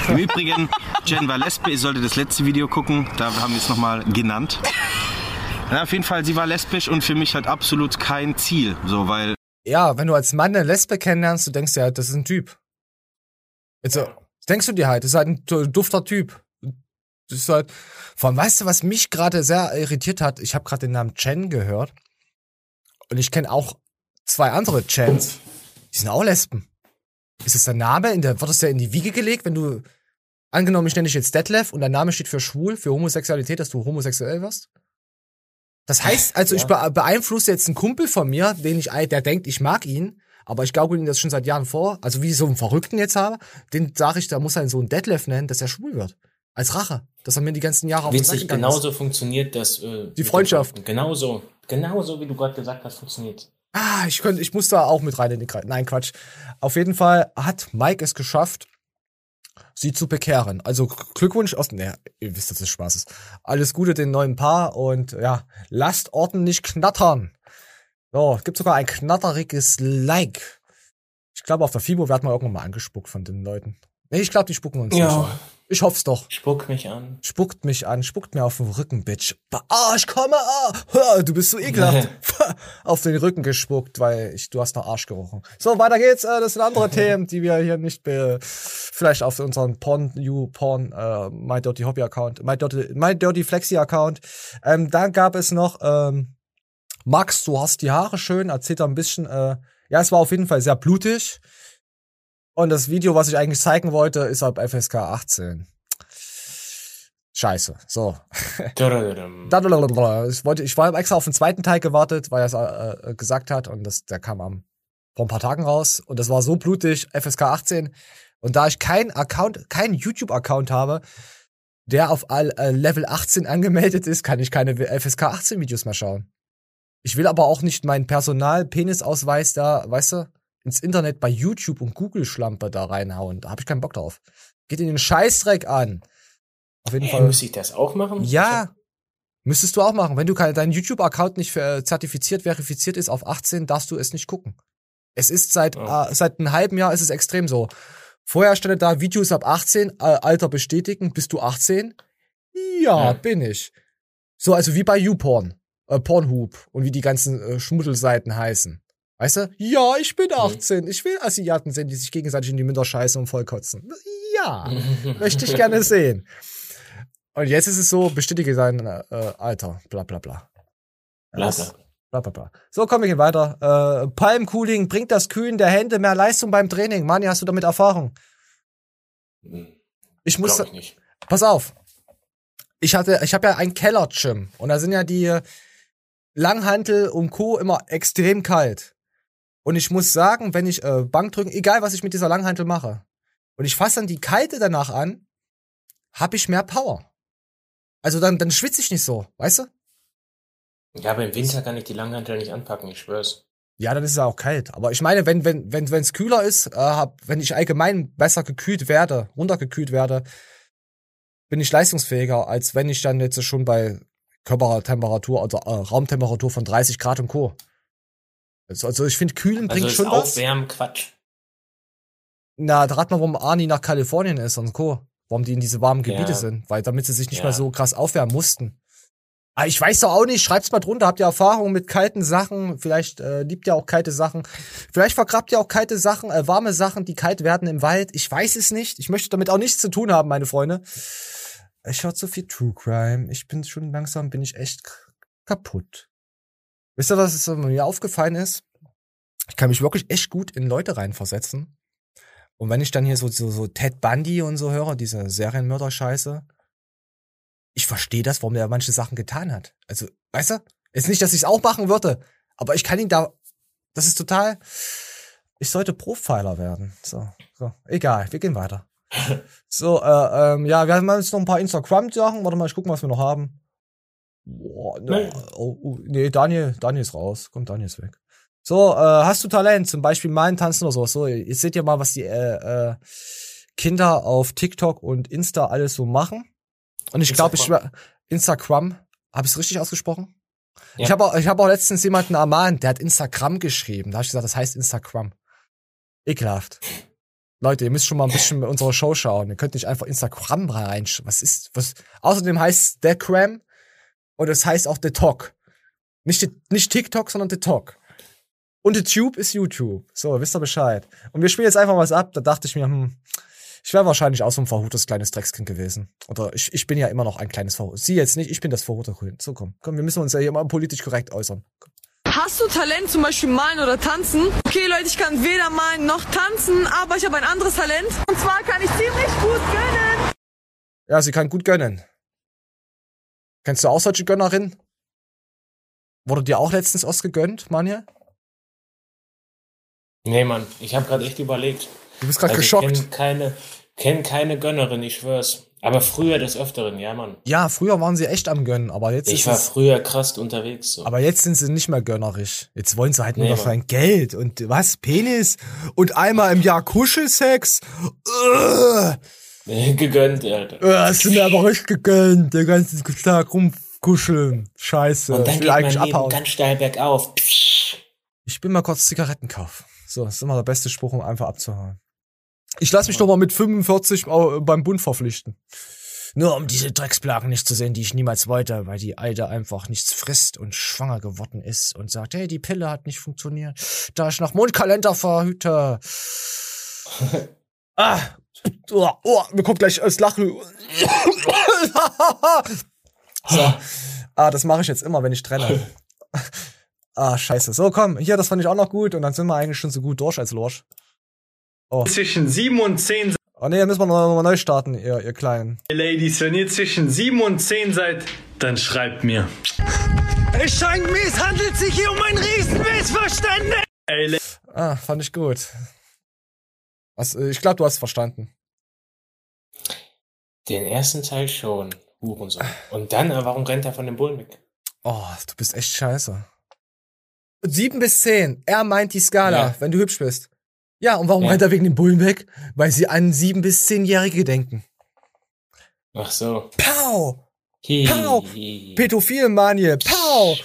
Speaker 16: Im Übrigen, Jen war Lesbe, ihr solltet das letzte Video gucken, da haben wir es nochmal genannt. Ja, auf jeden Fall, sie war lesbisch und für mich halt absolut kein Ziel, so, weil
Speaker 3: Ja, wenn du als Mann eine Lesbe kennenlernst, du denkst dir halt, das ist ein Typ. Jetzt, äh, denkst du dir halt, das ist halt ein du- dufter Typ. Das ist halt, vor allem, weißt du, was mich gerade sehr irritiert hat? Ich habe gerade den Namen Chen gehört. Und ich kenne auch zwei andere Chens. Die sind auch Lesben. Ist das der Name? In der, wird das der in die Wiege gelegt, wenn du, angenommen, ich nenne dich jetzt Detlef und dein Name steht für schwul, für Homosexualität, dass du homosexuell wirst? Das heißt, also ich be beeinflusse jetzt einen Kumpel von mir, den ich, der denkt, ich mag ihn, aber ich glaube ihm das schon seit Jahren vor, also wie ich so einen Verrückten jetzt habe, den sage ich, da muss er einen Sohn Detlef nennen, dass er schwul wird. Als Rache. Dass er mir die ganzen Jahre auf
Speaker 2: Witzig, genauso
Speaker 3: ist.
Speaker 2: funktioniert das. Äh,
Speaker 3: Die Freundschaft.
Speaker 2: Genauso. genauso wie du gerade gesagt hast, funktioniert.
Speaker 3: Ah, ich könnte, ich muss da auch mit rein in die Kreis. Nein, Quatsch. Auf jeden Fall hat Mike es geschafft, sie zu bekehren. Also Glückwunsch aus, ne, ihr wisst, dass es Spaß ist. Alles Gute den neuen Paar und ja, lasst ordentlich knattern. So, gibt sogar ein knatteriges Like. Ich glaube, auf der FIBO werden wir irgendwann mal angespuckt von den Leuten. Nee, ich glaube, die spucken uns
Speaker 2: Ja.
Speaker 3: nicht. Ich hoff's doch.
Speaker 2: Spuck mich an.
Speaker 3: Spuckt mich an, spuckt mir auf den Rücken, Bitch. Ah, ich komme, ah, du bist so ekelhaft. auf den Rücken gespuckt, weil ich, du hast nach Arsch gerochen. So, weiter geht's. Äh, das sind andere Themen, die wir hier nicht be vielleicht auf unseren Porn, You Porn, äh, My Dirty Hobby Account, My Dirty, My Dirty Flexi Account. Ähm, dann gab es noch, ähm, Max, du hast die Haare schön, erzählt da ein bisschen, äh, ja, es war auf jeden Fall sehr blutig. Und das Video, was ich eigentlich zeigen wollte, ist ab FSK 18. Scheiße. So. Ich wollte, ich war extra auf den zweiten Teil gewartet, weil er es äh, äh, gesagt hat und das, der kam am vor ein paar Tagen raus und das war so blutig, FSK 18. Und da ich keinen Account, keinen YouTube-Account habe, der auf all, äh, Level 18 angemeldet ist, kann ich keine FSK 18 Videos mehr schauen. Ich will aber auch nicht meinen Personal-Penisausweis da, weißt du, ins Internet bei YouTube und Google Schlampe da reinhauen. Da habe ich keinen Bock drauf. Geht in den Scheißdreck an. Auf jeden
Speaker 2: Hey,
Speaker 3: Fall.
Speaker 2: muss ich das auch machen?
Speaker 3: Ja. Müsstest du auch machen. Wenn du kein, dein YouTube-Account nicht äh, zertifiziert, verifiziert ist auf 18, darfst du es nicht gucken. Es ist seit, äh, seit einem halben Jahr ist es extrem so. Vorher stand da Videos ab 18, äh, Alter bestätigen, bist du 18? Ja, bin ich. So, also wie bei YouPorn, äh, Pornhub und wie die ganzen äh, Schmuddelseiten heißen. Weißt du? Ja, ich bin 18. Ich will Asiaten sehen, die sich gegenseitig in die Münder scheißen und vollkotzen. Ja, möchte ich gerne sehen. Und jetzt ist es so, bestätige dein äh, Alter, bla bla bla. Das- bla bla bla. So, kommen wir hier weiter. Äh, Palmcooling bringt das Kühlen der Hände mehr Leistung beim Training. Mani, hast du damit Erfahrung? Ich muss.
Speaker 2: Glaub ich nicht.
Speaker 3: Pass auf. Ich hatte, ich habe ja ein Keller-Gym und da sind ja die Langhantel und Co. immer extrem kalt. Und ich muss sagen, wenn ich äh, Bankdrücken, egal was ich mit dieser Langhantel mache, und ich fasse dann die kalte danach an, habe ich mehr Power. Also dann, dann schwitze ich nicht so, weißt du?
Speaker 2: Ja, aber im Winter kann ich die Langhantel nicht anpacken, ich schwör's.
Speaker 3: Ja, dann ist es auch kalt. Aber ich meine, wenn wenn wenn wenn es kühler ist, äh, hab, wenn ich allgemein besser gekühlt werde, runtergekühlt werde, bin ich leistungsfähiger, als wenn ich dann jetzt schon bei Körpertemperatur oder äh, Raumtemperatur von 30 Grad und Co. Also, also ich finde, kühlen
Speaker 2: Also
Speaker 3: bringt schon was.
Speaker 2: Aufwärmen Quatsch.
Speaker 3: Na, da rat mal, warum Arnie nach Kalifornien ist und Co. Warum die in diese warmen Gebiete
Speaker 2: Ja.
Speaker 3: sind, weil damit sie sich nicht
Speaker 2: Ja.
Speaker 3: mehr so krass aufwärmen mussten. Ah, ich weiß doch auch nicht, schreibt's mal drunter, habt ihr Erfahrung mit kalten Sachen? Vielleicht äh, liebt ihr auch kalte Sachen. Vielleicht vergrabt ihr auch kalte Sachen, äh, warme Sachen, die kalt werden im Wald. Ich weiß es nicht. Ich möchte damit auch nichts zu tun haben, meine Freunde. Ich höre zu viel True Crime. Ich bin schon langsam, bin ich echt kaputt. Wisst ihr, was es mir aufgefallen ist? Ich kann mich wirklich echt gut in Leute reinversetzen. Und wenn ich dann hier so, so, so Ted Bundy und so höre, diese Serienmörder-Scheiße, ich verstehe das, warum der manche Sachen getan hat. Also, weißt du? Ist nicht, dass ich es auch machen würde, aber ich kann ihn da. Das ist total. Ich sollte Profiler werden. So, so. Egal, wir gehen weiter. So, äh, ähm, ja, wir haben jetzt noch ein paar Instagram-Sachen. Warte mal, ich gucke, was wir noch haben. Boah, ne, oh, oh, nee, Daniel, Daniel ist raus. Komm, Daniel ist weg. So, äh, hast du Talent, zum Beispiel malen, tanzen oder sowas. So, jetzt seht ihr mal, was die äh, äh, Kinder auf TikTok und Insta alles so machen. Und ich glaube, ich Instagram, habe ich es richtig ausgesprochen?
Speaker 2: Ja.
Speaker 3: Ich habe auch, ich hab auch letztens jemanden ermahnt, der hat Instagram geschrieben. Da habe ich gesagt, das heißt Instagram. Ekelhaft. Leute, ihr müsst schon mal ein bisschen mit unserer Show schauen. Ihr könnt nicht einfach Instagram reinsch. Was ist, was? Außerdem heißt der Cram und es heißt auch The Talk. Nicht, die- nicht TikTok, sondern The Talk. Und The Tube ist YouTube. So, wisst ihr Bescheid. Und wir spielen jetzt einfach was ab. Da dachte ich mir, hm, ich wäre wahrscheinlich auch so ein verhutes kleines Dreckskind gewesen. Oder ich, ich bin ja immer noch ein kleines Verhut. Sie jetzt nicht, ich bin das verhute Kind. So, komm. Komm, wir müssen uns ja hier mal politisch korrekt äußern.
Speaker 18: Hast du Talent, zum Beispiel malen oder tanzen? Okay, Leute, ich kann weder malen noch tanzen, aber ich habe ein anderes Talent. Und zwar kann ich ziemlich gut gönnen.
Speaker 3: Ja, sie kann gut gönnen. Kennst du auch solche Gönnerinnen? Wurde dir auch letztens was gegönnt, Manja?
Speaker 2: Nee, Mann, ich habe gerade echt überlegt.
Speaker 3: Du bist grad
Speaker 2: Also
Speaker 3: geschockt.
Speaker 2: Ich kenn keine, kenn keine Gönnerin, ich schwör's. Aber früher des Öfteren, ja, Mann.
Speaker 3: Ja, früher waren sie echt am Gönnen, aber jetzt
Speaker 2: Ich war
Speaker 3: es,
Speaker 2: früher krass unterwegs. So.
Speaker 3: aber jetzt sind sie nicht mehr gönnerisch. Jetzt wollen sie halt nur
Speaker 2: Nee,
Speaker 3: noch sein Geld und was? Penis und einmal im Jahr Kuschelsex. Äh,
Speaker 2: Gegönnt, Alter.
Speaker 3: hast du mir aber richtig gegönnt, den ganzen Tag rumkuscheln. Scheiße.
Speaker 2: Und dann
Speaker 3: ich
Speaker 2: geht
Speaker 3: will
Speaker 2: mein
Speaker 3: eigentlich
Speaker 2: Leben
Speaker 3: abhauen.
Speaker 2: ganz steil bergauf.
Speaker 3: Ich bin mal kurz Zigaretten kauf. So, das ist immer der beste Spruch, um einfach abzuhauen. Ich lasse mich doch mal mit 45 au- beim Bund verpflichten. Nur um diese Drecksplagen nicht zu sehen, die ich niemals wollte, weil die Alte einfach nichts frisst und schwanger geworden ist und sagt, hey, die Pille hat nicht funktioniert, da ich nach Mondkalender verhüte. ah, oh, oh, mir kommt gleich das Lachen. so. Ah, das mache ich jetzt immer, wenn ich trenne. Ah, scheiße. So, komm, hier, das fand ich auch noch gut und dann sind wir eigentlich schon so gut durch als Lorsch. Oh.
Speaker 19: Zwischen 7 und 10
Speaker 3: Oh nee, dann müssen wir noch mal neu starten, ihr, ihr Kleinen.
Speaker 19: Ladies, wenn ihr zwischen 7 und 10 seid, dann schreibt mir.
Speaker 5: Es scheint mir, es handelt sich hier um ein Riesenmissverständnis.
Speaker 19: Ey,
Speaker 3: Ah, fand ich gut. Äh, ich glaube, du hast verstanden.
Speaker 2: Den ersten Teil schon. Hurensohn. Und dann, aber warum rennt er von dem Bullen weg?
Speaker 3: Oh, du bist echt scheiße. Sieben bis zehn. Er meint die Skala,
Speaker 2: Ja.
Speaker 3: wenn du hübsch bist. Ja, und warum
Speaker 2: Ja.
Speaker 3: rennt er wegen dem Bullen weg? Weil sie an sieben bis zehnjährige denken.
Speaker 2: Ach so.
Speaker 3: Pow!
Speaker 2: Hi.
Speaker 3: Pow! Pädophilmanie! Pow!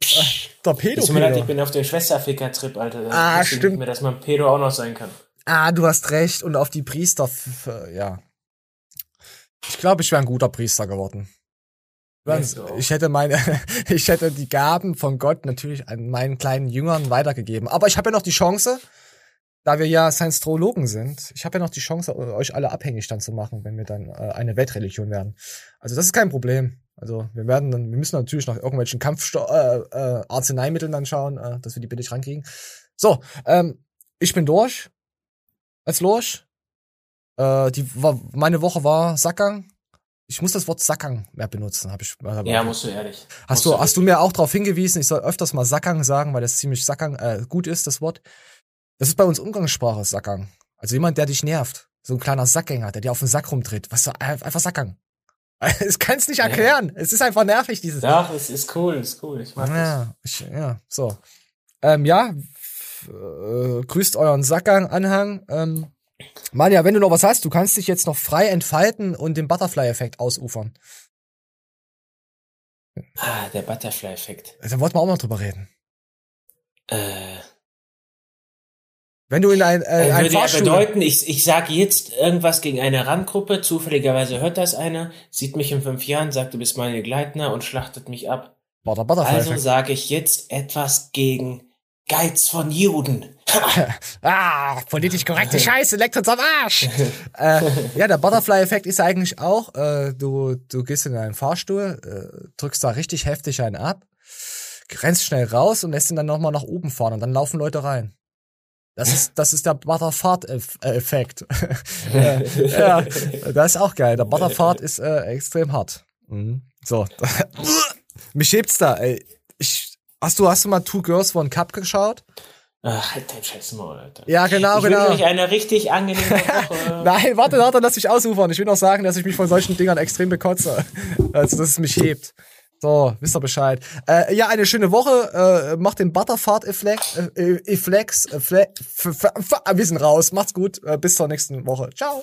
Speaker 3: Äh, Der
Speaker 2: Es tut mir leid, ich bin auf den Schwesterficker-Trip, Alter. Da
Speaker 3: Ah, stimmt.
Speaker 2: Mehr, dass man Pedo auch noch sein kann.
Speaker 3: Ah, du hast recht. Und auf die Priester, ja. Ich glaube, ich wäre ein guter Priester geworden. Ich hätte meine, ich hätte die Gaben von Gott natürlich an meinen kleinen Jüngern weitergegeben. Aber ich habe ja noch die Chance, da wir ja Science-Trologen sind, ich habe ja noch die Chance, euch alle abhängig dann zu machen, wenn wir dann äh, eine Weltreligion werden. Also das ist kein Problem. Also wir werden dann, wir müssen natürlich nach irgendwelchen Kampfsto äh, äh, Arzneimitteln dann schauen, äh, dass wir die billig rankriegen. So, ähm, ich bin durch. Als Lorsch. Äh, die, war, meine Woche war Sackgang. Ich muss das Wort Sackgang mehr benutzen, habe ich. Hab
Speaker 2: Ja, musst du ehrlich.
Speaker 3: Hast
Speaker 2: Musst
Speaker 3: du, hast du mir auch darauf hingewiesen, ich soll öfters mal Sackgang sagen, weil das ziemlich Sackgang, äh, gut ist, das Wort. Das ist bei uns Umgangssprache, Sackgang. Also jemand, der dich nervt. So ein kleiner Sackgänger, der dir auf den Sack rumtritt. Was, so- äh, einfach Sackgang. Es kann es nicht erklären. Es ist einfach nervig, dieses.
Speaker 2: Doch, es ist cool, ist cool. Ich mag das.
Speaker 3: Ja, ich, ja, so. Ähm, ja, äh, grüßt euren Sackgang-Anhang. Ähm, Manja, wenn du noch was hast, du kannst dich jetzt noch frei entfalten und den Butterfly-Effekt ausufern.
Speaker 2: Ah, der Butterfly-Effekt.
Speaker 3: Da wollten wir auch mal drüber reden.
Speaker 2: Äh,
Speaker 3: Wenn du in ein, äh,
Speaker 2: äh,
Speaker 3: ein
Speaker 2: würde ja
Speaker 3: Fahrstuhl...
Speaker 2: bedeuten, ich, ich sage jetzt irgendwas gegen eine Randgruppe, zufälligerweise hört das einer, sieht mich in fünf Jahren, sagt, du bist meine Gleitner und schlachtet mich ab. Also sage ich jetzt etwas gegen Geiz von Juden.
Speaker 3: ah, politisch korrekte Scheiße, leckt uns am Arsch. äh, ja, der Butterfly-Effekt ist eigentlich auch, äh, du, du gehst in einen Fahrstuhl, äh, drückst da richtig heftig einen ab, rennst schnell raus und lässt ihn dann nochmal nach oben fahren und dann laufen Leute rein. Das ist, das ist der Butterfahrt-Effekt. äh, ja, das ist auch geil. Der Butterfahrt ist äh, extrem hart. Mhm. So. Mich hebt's da, ey. Ich, hast du, hast du mal Two Girls One Cup geschaut?
Speaker 2: Ach, halt dein scheiß Maul, Alter.
Speaker 3: Ja, genau,
Speaker 2: ich
Speaker 3: genau.
Speaker 2: wünsche euch eine richtig angenehme Woche.
Speaker 3: Nein, warte, warte, lass mich ausufern. Ich will noch sagen, dass ich mich von solchen Dingern extrem bekotze. Also, dass es mich hebt. So, wisst ihr Bescheid. Äh, ja, eine schöne Woche. Äh, macht den Butterfahrt-Efflex. Äh, Efflex. Äh, f- wir sind raus. Macht's gut. Äh, bis zur nächsten Woche. Ciao.